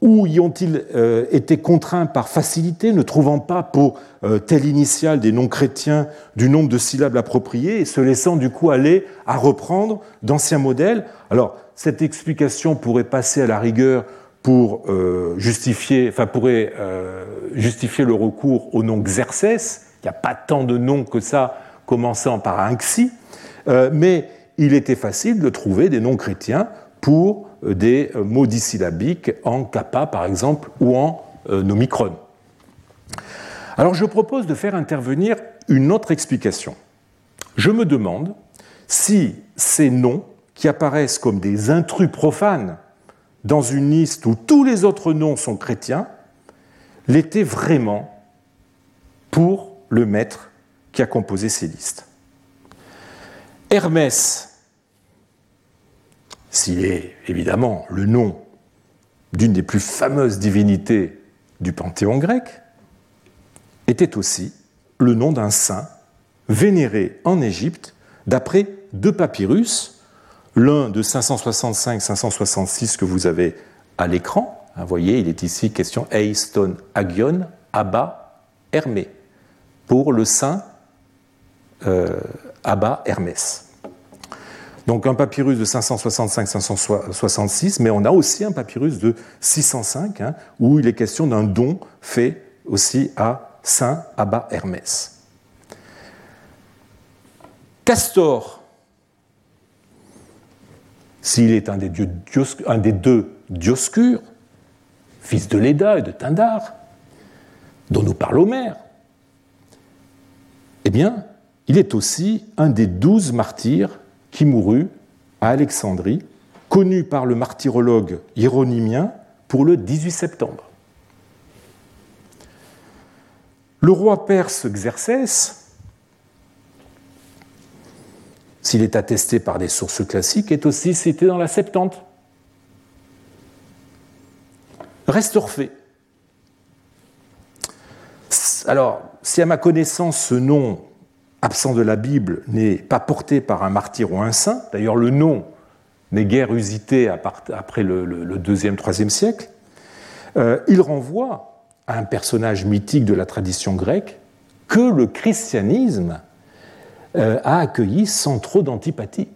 ou y ont-ils été contraints par facilité, ne trouvant pas pour telle initiale des noms chrétiens du nombre de syllabes appropriées et se laissant du coup aller à reprendre d'anciens modèles? Alors, cette explication pourrait passer à la rigueur pour euh, justifier, enfin pourrait euh, justifier le recours au nom Xerxès. Il n'y a pas tant de noms que ça, commençant par un Xi, euh, mais il était facile de trouver des noms chrétiens pour des mots dissyllabiques en kappa, par exemple, ou en nomicron. Alors je propose de faire intervenir une autre explication. Je me demande si ces noms qui apparaissent comme des intrus profanes dans une liste où tous les autres noms sont chrétiens, l'était vraiment pour le maître qui a composé ces listes. Hermès, s'il est évidemment le nom d'une des plus fameuses divinités du panthéon grec, était aussi le nom d'un saint vénéré en Égypte d'après deux papyrus l'un de 565-566 que vous avez à l'écran. Vous voyez, il est ici question Eiston Agion Abba Hermé, pour le saint euh, Abba Hermès. Donc un papyrus de 565-566, mais on a aussi un papyrus de 605, hein, où il est question d'un don fait aussi à Saint Abba Hermès. Castor, s'il est un des, deux Dioscures, fils de Léda et de Tindar, dont nous parle Homère, eh bien, il est aussi un des douze martyrs qui mourut à Alexandrie, connu par le martyrologue hieronymien pour le 18 septembre. Le roi perse Xerxès s'il est attesté par des sources classiques, est aussi cité dans la Septante. Reste Orphée. Alors, si à ma connaissance ce nom absent de la Bible n'est pas porté par un martyr ou un saint, d'ailleurs le nom n'est guère usité après le, deuxième, troisième siècle, euh, il renvoie à un personnage mythique de la tradition grecque que le christianisme euh, a accueilli sans trop d'antipathie.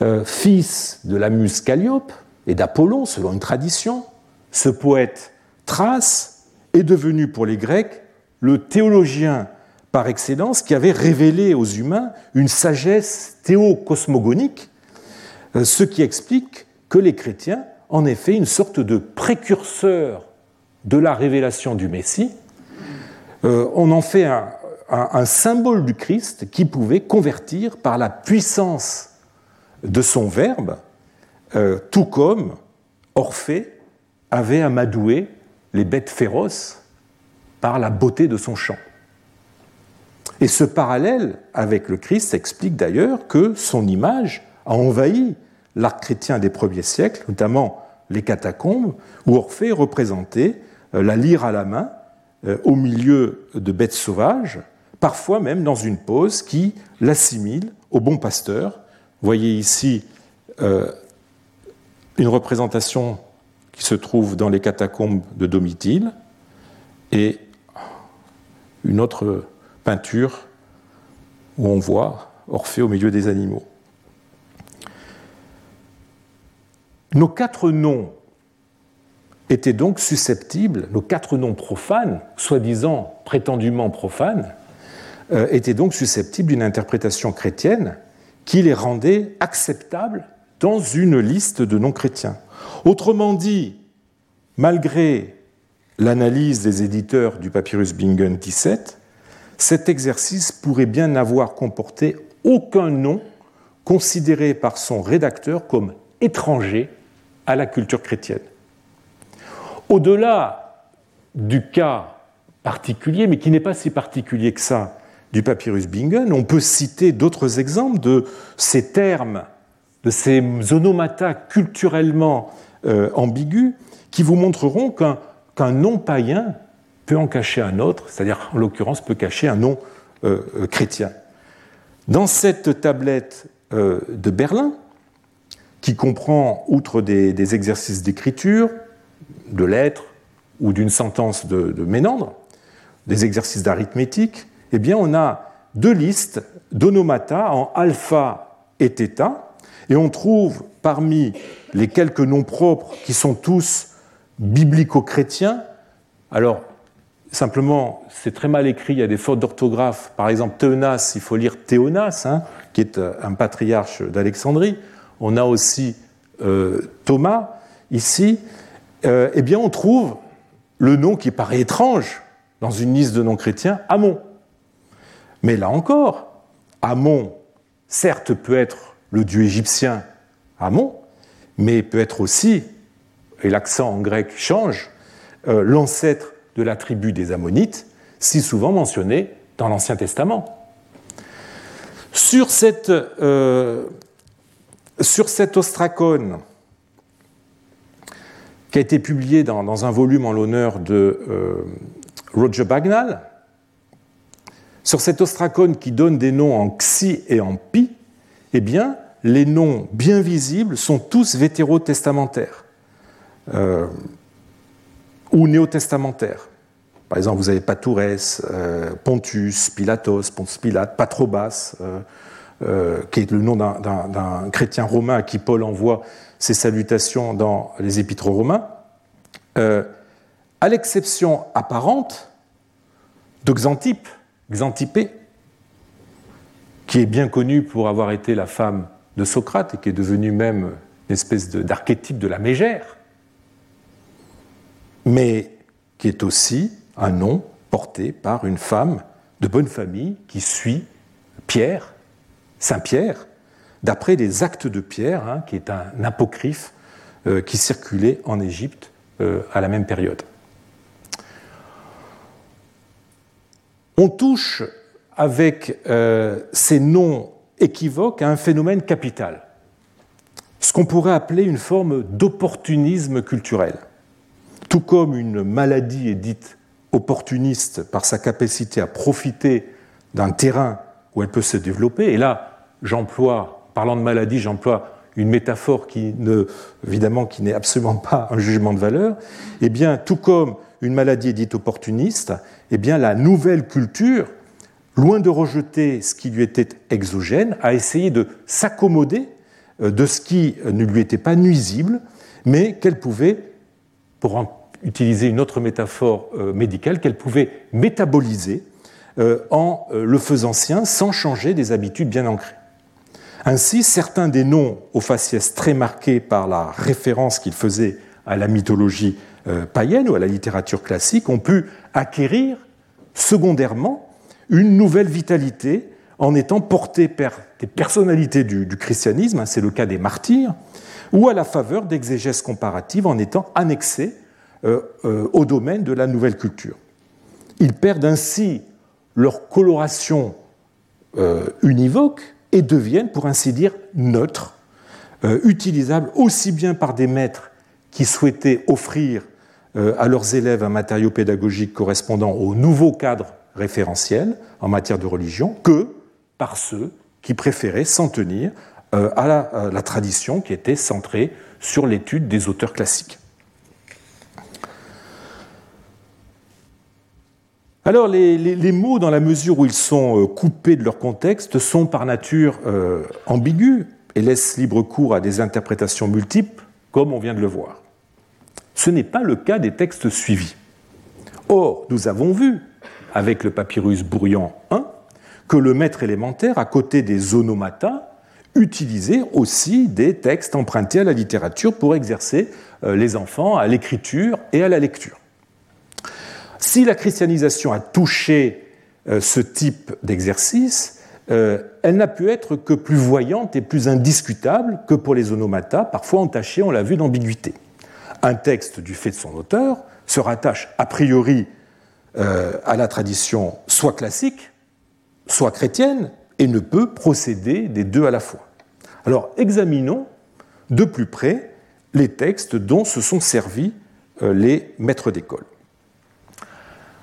Euh, fils de la muse Calliope et d'Apollon, selon une tradition, ce poète Thrace est devenu pour les Grecs le théologien par excellence qui avait révélé aux humains une sagesse théocosmogonique, euh, ce qui explique que les chrétiens, en effet, une sorte de précurseur de la révélation du Messie, on en fait un, un, symbole du Christ qui pouvait convertir par la puissance de son verbe, euh, tout comme Orphée avait amadoué les bêtes féroces par la beauté de son chant. Et ce parallèle avec le Christ explique d'ailleurs que son image a envahi l'art chrétien des premiers siècles, notamment les catacombes, où Orphée représentait euh, la lyre à la main euh, au milieu de bêtes sauvages, parfois même dans une pose qui l'assimile au bon pasteur. Vous voyez ici euh, une représentation qui se trouve dans les catacombes de Domitille et une autre peinture où on voit Orphée au milieu des animaux. Nos quatre noms étaient donc susceptibles, nos quatre noms profanes, soi-disant prétendument profanes, euh, étaient donc susceptibles d'une interprétation chrétienne qui les rendait acceptables dans une liste de non-chrétiens. Autrement dit, malgré l'analyse des éditeurs du papyrus Bingen 17, cet exercice pourrait bien n'avoir comporté aucun nom considéré par son rédacteur comme étranger à la culture chrétienne. Au-delà du cas particulier, mais qui n'est pas si particulier que ça, du papyrus Bingen, on peut citer d'autres exemples de ces termes, de ces onomata culturellement euh, ambigus, qui vous montreront qu'un nom païen peut en cacher un autre, c'est-à-dire en l'occurrence peut cacher un nom euh, euh, chrétien. Dans cette tablette de Berlin, qui comprend, outre des, exercices d'écriture, de lettres ou d'une sentence de, de Ménandre, des exercices d'arithmétique, eh bien, on a deux listes d'onomata en alpha et θ, et on trouve parmi les quelques noms propres qui sont tous biblico-chrétiens, alors simplement, c'est très mal écrit, il y a des fautes d'orthographe. Par exemple, Théonas, il faut lire Théonas, hein, qui est euh, un patriarche d'Alexandrie. On a aussi euh, Thomas ici. Euh, eh bien, on trouve le nom qui paraît étrange dans une liste de noms chrétiens, Amon. Mais là encore, Amon, certes, peut être le dieu égyptien Amon, mais peut être aussi, et l'accent en grec change, l'ancêtre de la tribu des Ammonites, si souvent mentionné dans l'Ancien Testament. Sur cette, euh, cet ostracone, qui a été publié dans, un volume en l'honneur de euh, Roger Bagnall, sur cet ostracone qui donne des noms en xi et en pi, eh bien, les noms bien visibles sont tous vétérotestamentaires euh, ou néotestamentaires. Par exemple, vous avez Patourès, euh, Pontus, Pilatos, Pontus Pilate, Patrobas, euh, euh, qui est le nom d'un chrétien romain à qui Paul envoie ses salutations dans les épîtres romains, à l'exception apparente de Xantippe, Xantippé, qui est bien connue pour avoir été la femme de Socrate et qui est devenue même une espèce d'archétype de, la mégère, mais qui est aussi un nom porté par une femme de bonne famille qui suit Pierre, Saint Pierre, d'après les actes de Pierre, hein, qui est un apocryphe euh, qui circulait en Égypte euh, à la même période. on touche avec euh, ces noms équivoques à un phénomène capital, ce qu'on pourrait appeler une forme d'opportunisme culturel. Tout comme une maladie est dite opportuniste par sa capacité à profiter d'un terrain où elle peut se développer, et là, j'emploie, parlant de maladie, j'emploie une métaphore qui ne, évidemment, qui n'est absolument pas un jugement de valeur, eh bien, tout comme une maladie dite opportuniste, eh bien, la nouvelle culture, loin de rejeter ce qui lui était exogène, a essayé de s'accommoder euh, de ce qui ne lui était pas nuisible, mais qu'elle pouvait, pour utiliser une autre métaphore euh, médicale, qu'elle pouvait métaboliser euh, en le faisant sien sans changer des habitudes bien ancrées. Ainsi, certains des noms aux faciès très marqués par la référence qu'ils faisaient à la mythologie euh, païenne ou à la littérature classique ont pu acquérir secondairement une nouvelle vitalité en étant portés par des personnalités du, christianisme, hein, c'est le cas des martyrs, ou à la faveur d'exégèses comparatives en étant annexés euh, euh, au domaine de la nouvelle culture. Ils perdent ainsi leur coloration univoque et deviennent, pour ainsi dire, neutres, utilisables aussi bien par des maîtres qui souhaitaient offrir euh, à leurs élèves un matériau pédagogique correspondant au nouveau cadre référentiel en matière de religion que par ceux qui préféraient s'en tenir euh, à la, tradition qui était centrée sur l'étude des auteurs classiques. Alors les, mots, dans la mesure où ils sont euh, coupés de leur contexte, sont par nature ambigus et laissent libre cours à des interprétations multiples, comme on vient de le voir. Ce n'est pas le cas des textes suivis. Or, nous avons vu, avec le papyrus Bourrian 1, que le maître élémentaire, à côté des onomata, utiliser aussi des textes empruntés à la littérature pour exercer euh, les enfants à l'écriture et à la lecture. Si la christianisation a touché euh, ce type d'exercice, euh, elle n'a pu être que plus voyante et plus indiscutable que pour les onomatas, parfois entachés, on l'a vu, d'ambiguïté. Un texte, du fait de son auteur, se rattache a priori à la tradition soit classique, soit chrétienne, et ne peut procéder des deux à la fois. Alors examinons de plus près les textes dont se sont servis euh, les maîtres d'école.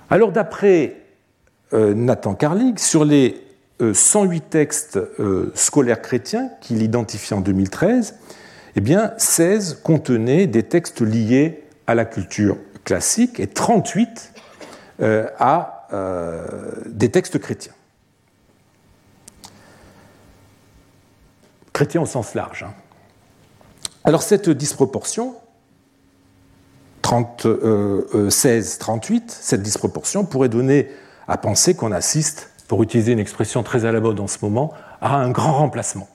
Alors d'après euh, Nathan Carlig, sur les 108 euh, textes scolaires chrétiens qu'il identifie en 2013, eh bien 16 contenaient des textes liés à la culture classique et 38 à des textes chrétiens. chrétien au sens large. Hein. Alors cette disproportion, 16-38, euh, euh, cette disproportion pourrait donner à penser qu'on assiste, pour utiliser une expression très à la mode en ce moment, à un grand remplacement.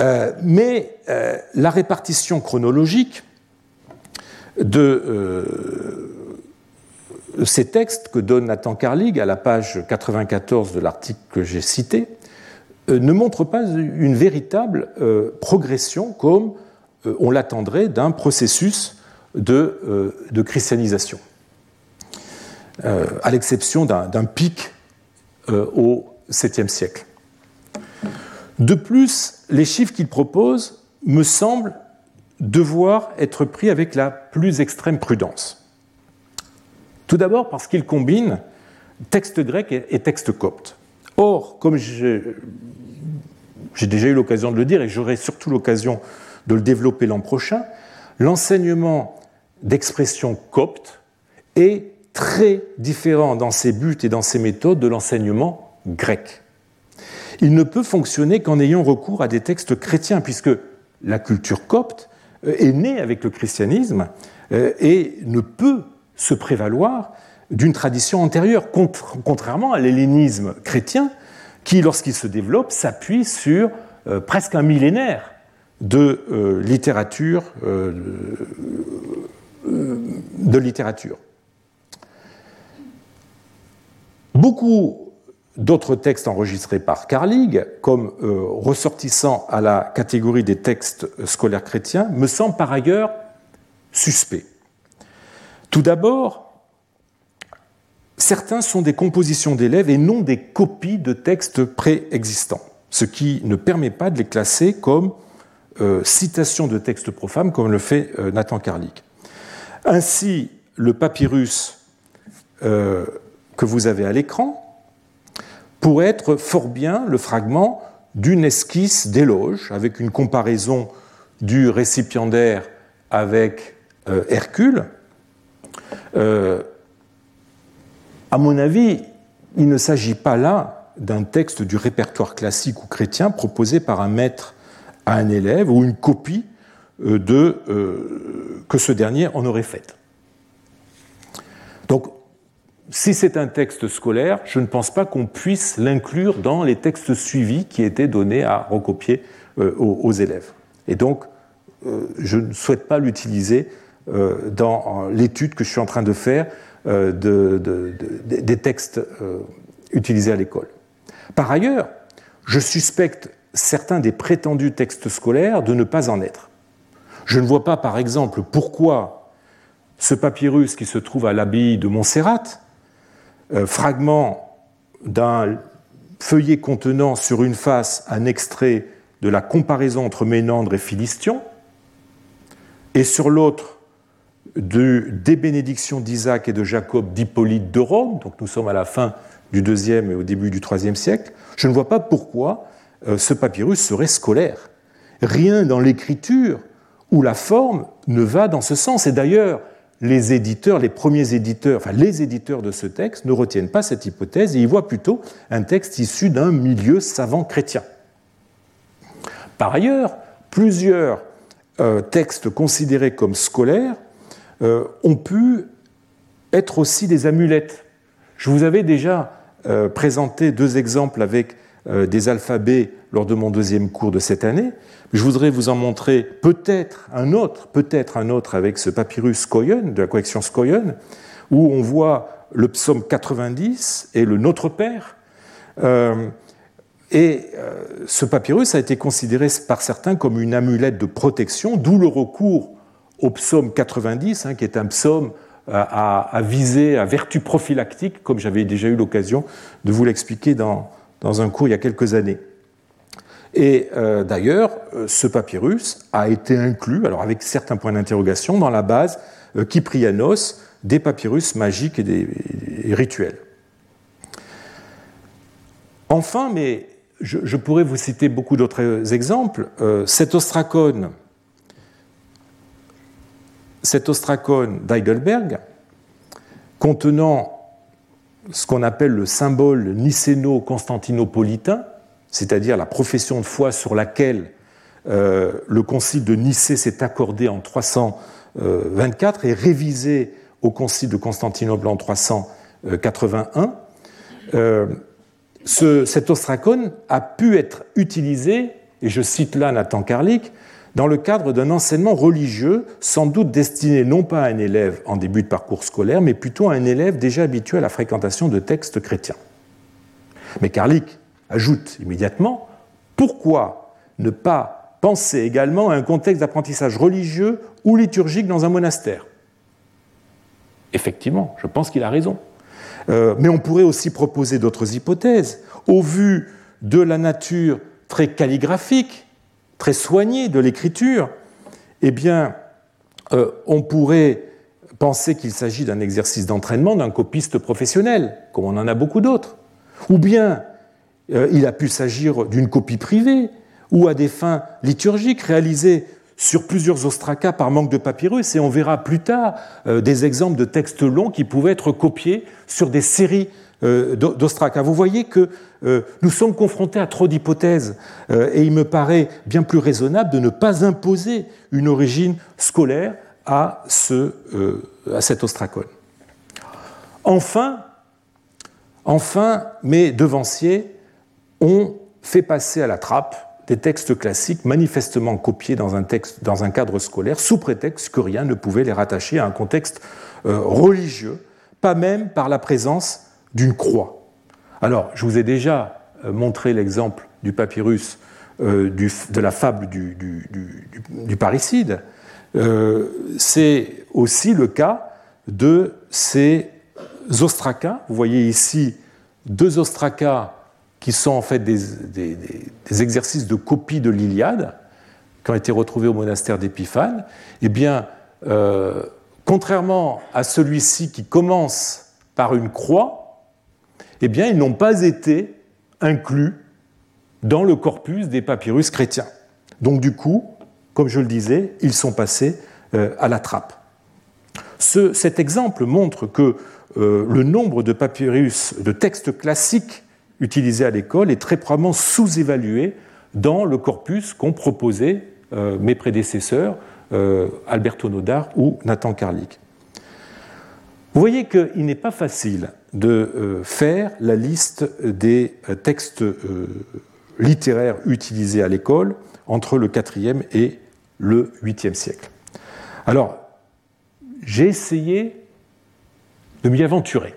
Euh, mais la répartition chronologique de ces textes que donne Nathan Carlig à la page 94 de l'article que j'ai cité ne montre pas une véritable progression comme on l'attendrait d'un processus de, christianisation, à l'exception d'un pic au 7e siècle. De plus, les chiffres qu'il propose me semblent devoir être pris avec la plus extrême prudence. Tout d'abord parce qu'il combine texte grec et texte copte. Or, comme j'ai déjà eu l'occasion de le dire et j'aurai surtout l'occasion de le développer l'an prochain, l'enseignement d'expression copte est très différent dans ses buts et dans ses méthodes de l'enseignement grec. Il ne peut fonctionner qu'en ayant recours à des textes chrétiens, puisque la culture copte euh, est née avec le christianisme euh, et ne peut se prévaloir d'une tradition antérieure, contrairement à l'hellénisme chrétien, qui, lorsqu'il se développe, s'appuie sur euh, presque un millénaire de littérature. Euh, de littérature. Beaucoup d'autres textes enregistrés par Carlig, comme ressortissant à la catégorie des textes scolaires chrétiens, me semblent par ailleurs suspects. Tout d'abord, certains sont des compositions d'élèves et non des copies de textes préexistants, ce qui ne permet pas de les classer comme euh, citations de textes profanes, comme le fait euh, Nathan Carlick. Ainsi, le papyrus euh, que vous avez à l'écran pourrait être fort bien le fragment d'une esquisse d'éloge, avec une comparaison du récipiendaire avec Hercule. À mon avis, il ne s'agit pas là d'un texte du répertoire classique ou chrétien proposé par un maître à un élève ou une copie euh, de, euh, que ce dernier en aurait faite. Donc, si c'est un texte scolaire, je ne pense pas qu'on puisse l'inclure dans les textes suivis qui étaient donnés à recopier euh, aux, élèves. Et donc, je ne souhaite pas l'utiliser dans l'étude que je suis en train de faire euh, des textes euh, utilisés à l'école. Par ailleurs, je suspecte certains des prétendus textes scolaires de ne pas en être. Je ne vois pas, par exemple, pourquoi ce papyrus qui se trouve à l'abbaye de Montserrat, euh, fragment d'un feuillet contenant sur une face un extrait de la comparaison entre Ménandre et Philistion, et sur l'autre de, des bénédictions d'Isaac et de Jacob d'Hippolyte de Rome, donc nous sommes à la fin du deuxième et au début du troisième siècle, je ne vois pas pourquoi euh, ce papyrus serait scolaire. Rien dans l'écriture ou la forme ne va dans ce sens. Et d'ailleurs, les éditeurs, les premiers éditeurs, enfin les éditeurs de ce texte ne retiennent pas cette hypothèse et y voient plutôt un texte issu d'un milieu savant chrétien. Par ailleurs, plusieurs euh, textes considérés comme scolaires euh, ont pu être aussi des amulettes. Je vous avais déjà euh, présenté deux exemples avec des alphabets lors de mon deuxième cours de cette année. Je voudrais vous en montrer peut-être un autre, peut-être un autre avec ce papyrus Scoyen, de la collection Scoyen, où on voit le psaume 90 et le Notre Père. Euh, et euh, ce papyrus a été considéré par certains comme une amulette de protection, d'où le recours au psaume 90, hein, qui est un psaume à, à, viser à vertu prophylactique, comme j'avais déjà eu l'occasion de vous l'expliquer dans, dans un cours il y a quelques années. Et euh, d'ailleurs, euh, ce papyrus a été inclus, alors avec certains points d'interrogation, dans la base euh, Kyprianos des papyrus magiques et des rituels. Enfin, mais je, pourrais vous citer beaucoup d'autres exemples, cet ostracone, cet ostracone d'Heidelberg, contenant ce qu'on appelle le symbole nicéno-constantinopolitain, c'est-à-dire la profession de foi sur laquelle euh, le concile de Nicée s'est accordé en 324 et révisé au concile de Constantinople en 381. Euh, cet ostracone a pu être utilisé, et je cite là Nathan Karlik, dans le cadre d'un enseignement religieux, sans doute destiné non pas à un élève en début de parcours scolaire, mais plutôt à un élève déjà habitué à la fréquentation de textes chrétiens. Mais Karlik ajoute immédiatement, pourquoi ne pas penser également à un contexte d'apprentissage religieux ou liturgique dans un monastère? Effectivement, je pense qu'il a raison. Euh, mais on pourrait aussi proposer d'autres hypothèses. Au vu de la nature très calligraphique, très soignée de l'écriture, eh bien, euh, on pourrait penser qu'il s'agit d'un exercice d'entraînement d'un copiste professionnel, comme on en a beaucoup d'autres. Ou bien euh, il a pu s'agir d'une copie privée ou à des fins liturgiques réalisées sur plusieurs ostracas par manque de papyrus, et on verra plus tard euh, des exemples de textes longs qui pouvaient être copiés sur des séries d'ostracas. Vous voyez que nous sommes confrontés à trop d'hypothèses, et il me paraît bien plus raisonnable de ne pas imposer une origine scolaire à, ce, à cet ostracone. Enfin, enfin, mes devanciers ont fait passer à la trappe des textes classiques manifestement copiés dans un, cadre scolaire sous prétexte que rien ne pouvait les rattacher à un contexte euh, religieux, pas même par la présence d'une croix. Alors, je vous ai déjà euh, montré l'exemple du papyrus euh, de la fable du, parricide. C'est aussi le cas de ces ostracas. Vous voyez ici deux ostracas qui sont en fait des, exercices de copie de l'Iliade, qui ont été retrouvés au monastère d'Épiphane, eh bien, euh, contrairement à celui-ci qui commence par une croix, eh bien, ils n'ont pas été inclus dans le corpus des papyrus chrétiens. Donc, du coup, comme je le disais, ils sont passés euh, à la trappe. cet exemple montre que euh, le nombre de papyrus, de textes classiques utilisé à l'école est très probablement sous-évalué dans le corpus qu'ont proposé euh, mes prédécesseurs, Alberto Nodar ou Nathan Karlik. Vous voyez qu'il n'est pas facile de euh, faire la liste des textes littéraires utilisés à l'école entre le IVe et le 8e siècle. Alors, j'ai essayé de m'y aventurer.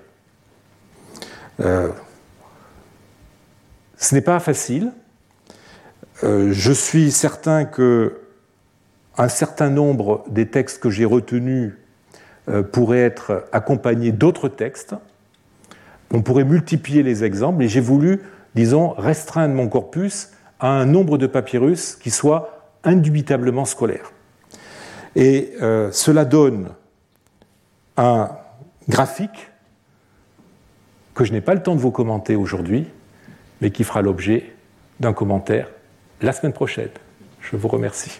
Ce n'est pas facile. Euh, je suis certain que un certain nombre des textes que j'ai retenus euh, pourraient être accompagnés d'autres textes. On pourrait multiplier les exemples et j'ai voulu, disons, restreindre mon corpus à un nombre de papyrus qui soit indubitablement scolaire. Et euh, cela donne un graphique que je n'ai pas le temps de vous commenter aujourd'hui, mais qui fera l'objet d'un commentaire la semaine prochaine. Je vous remercie.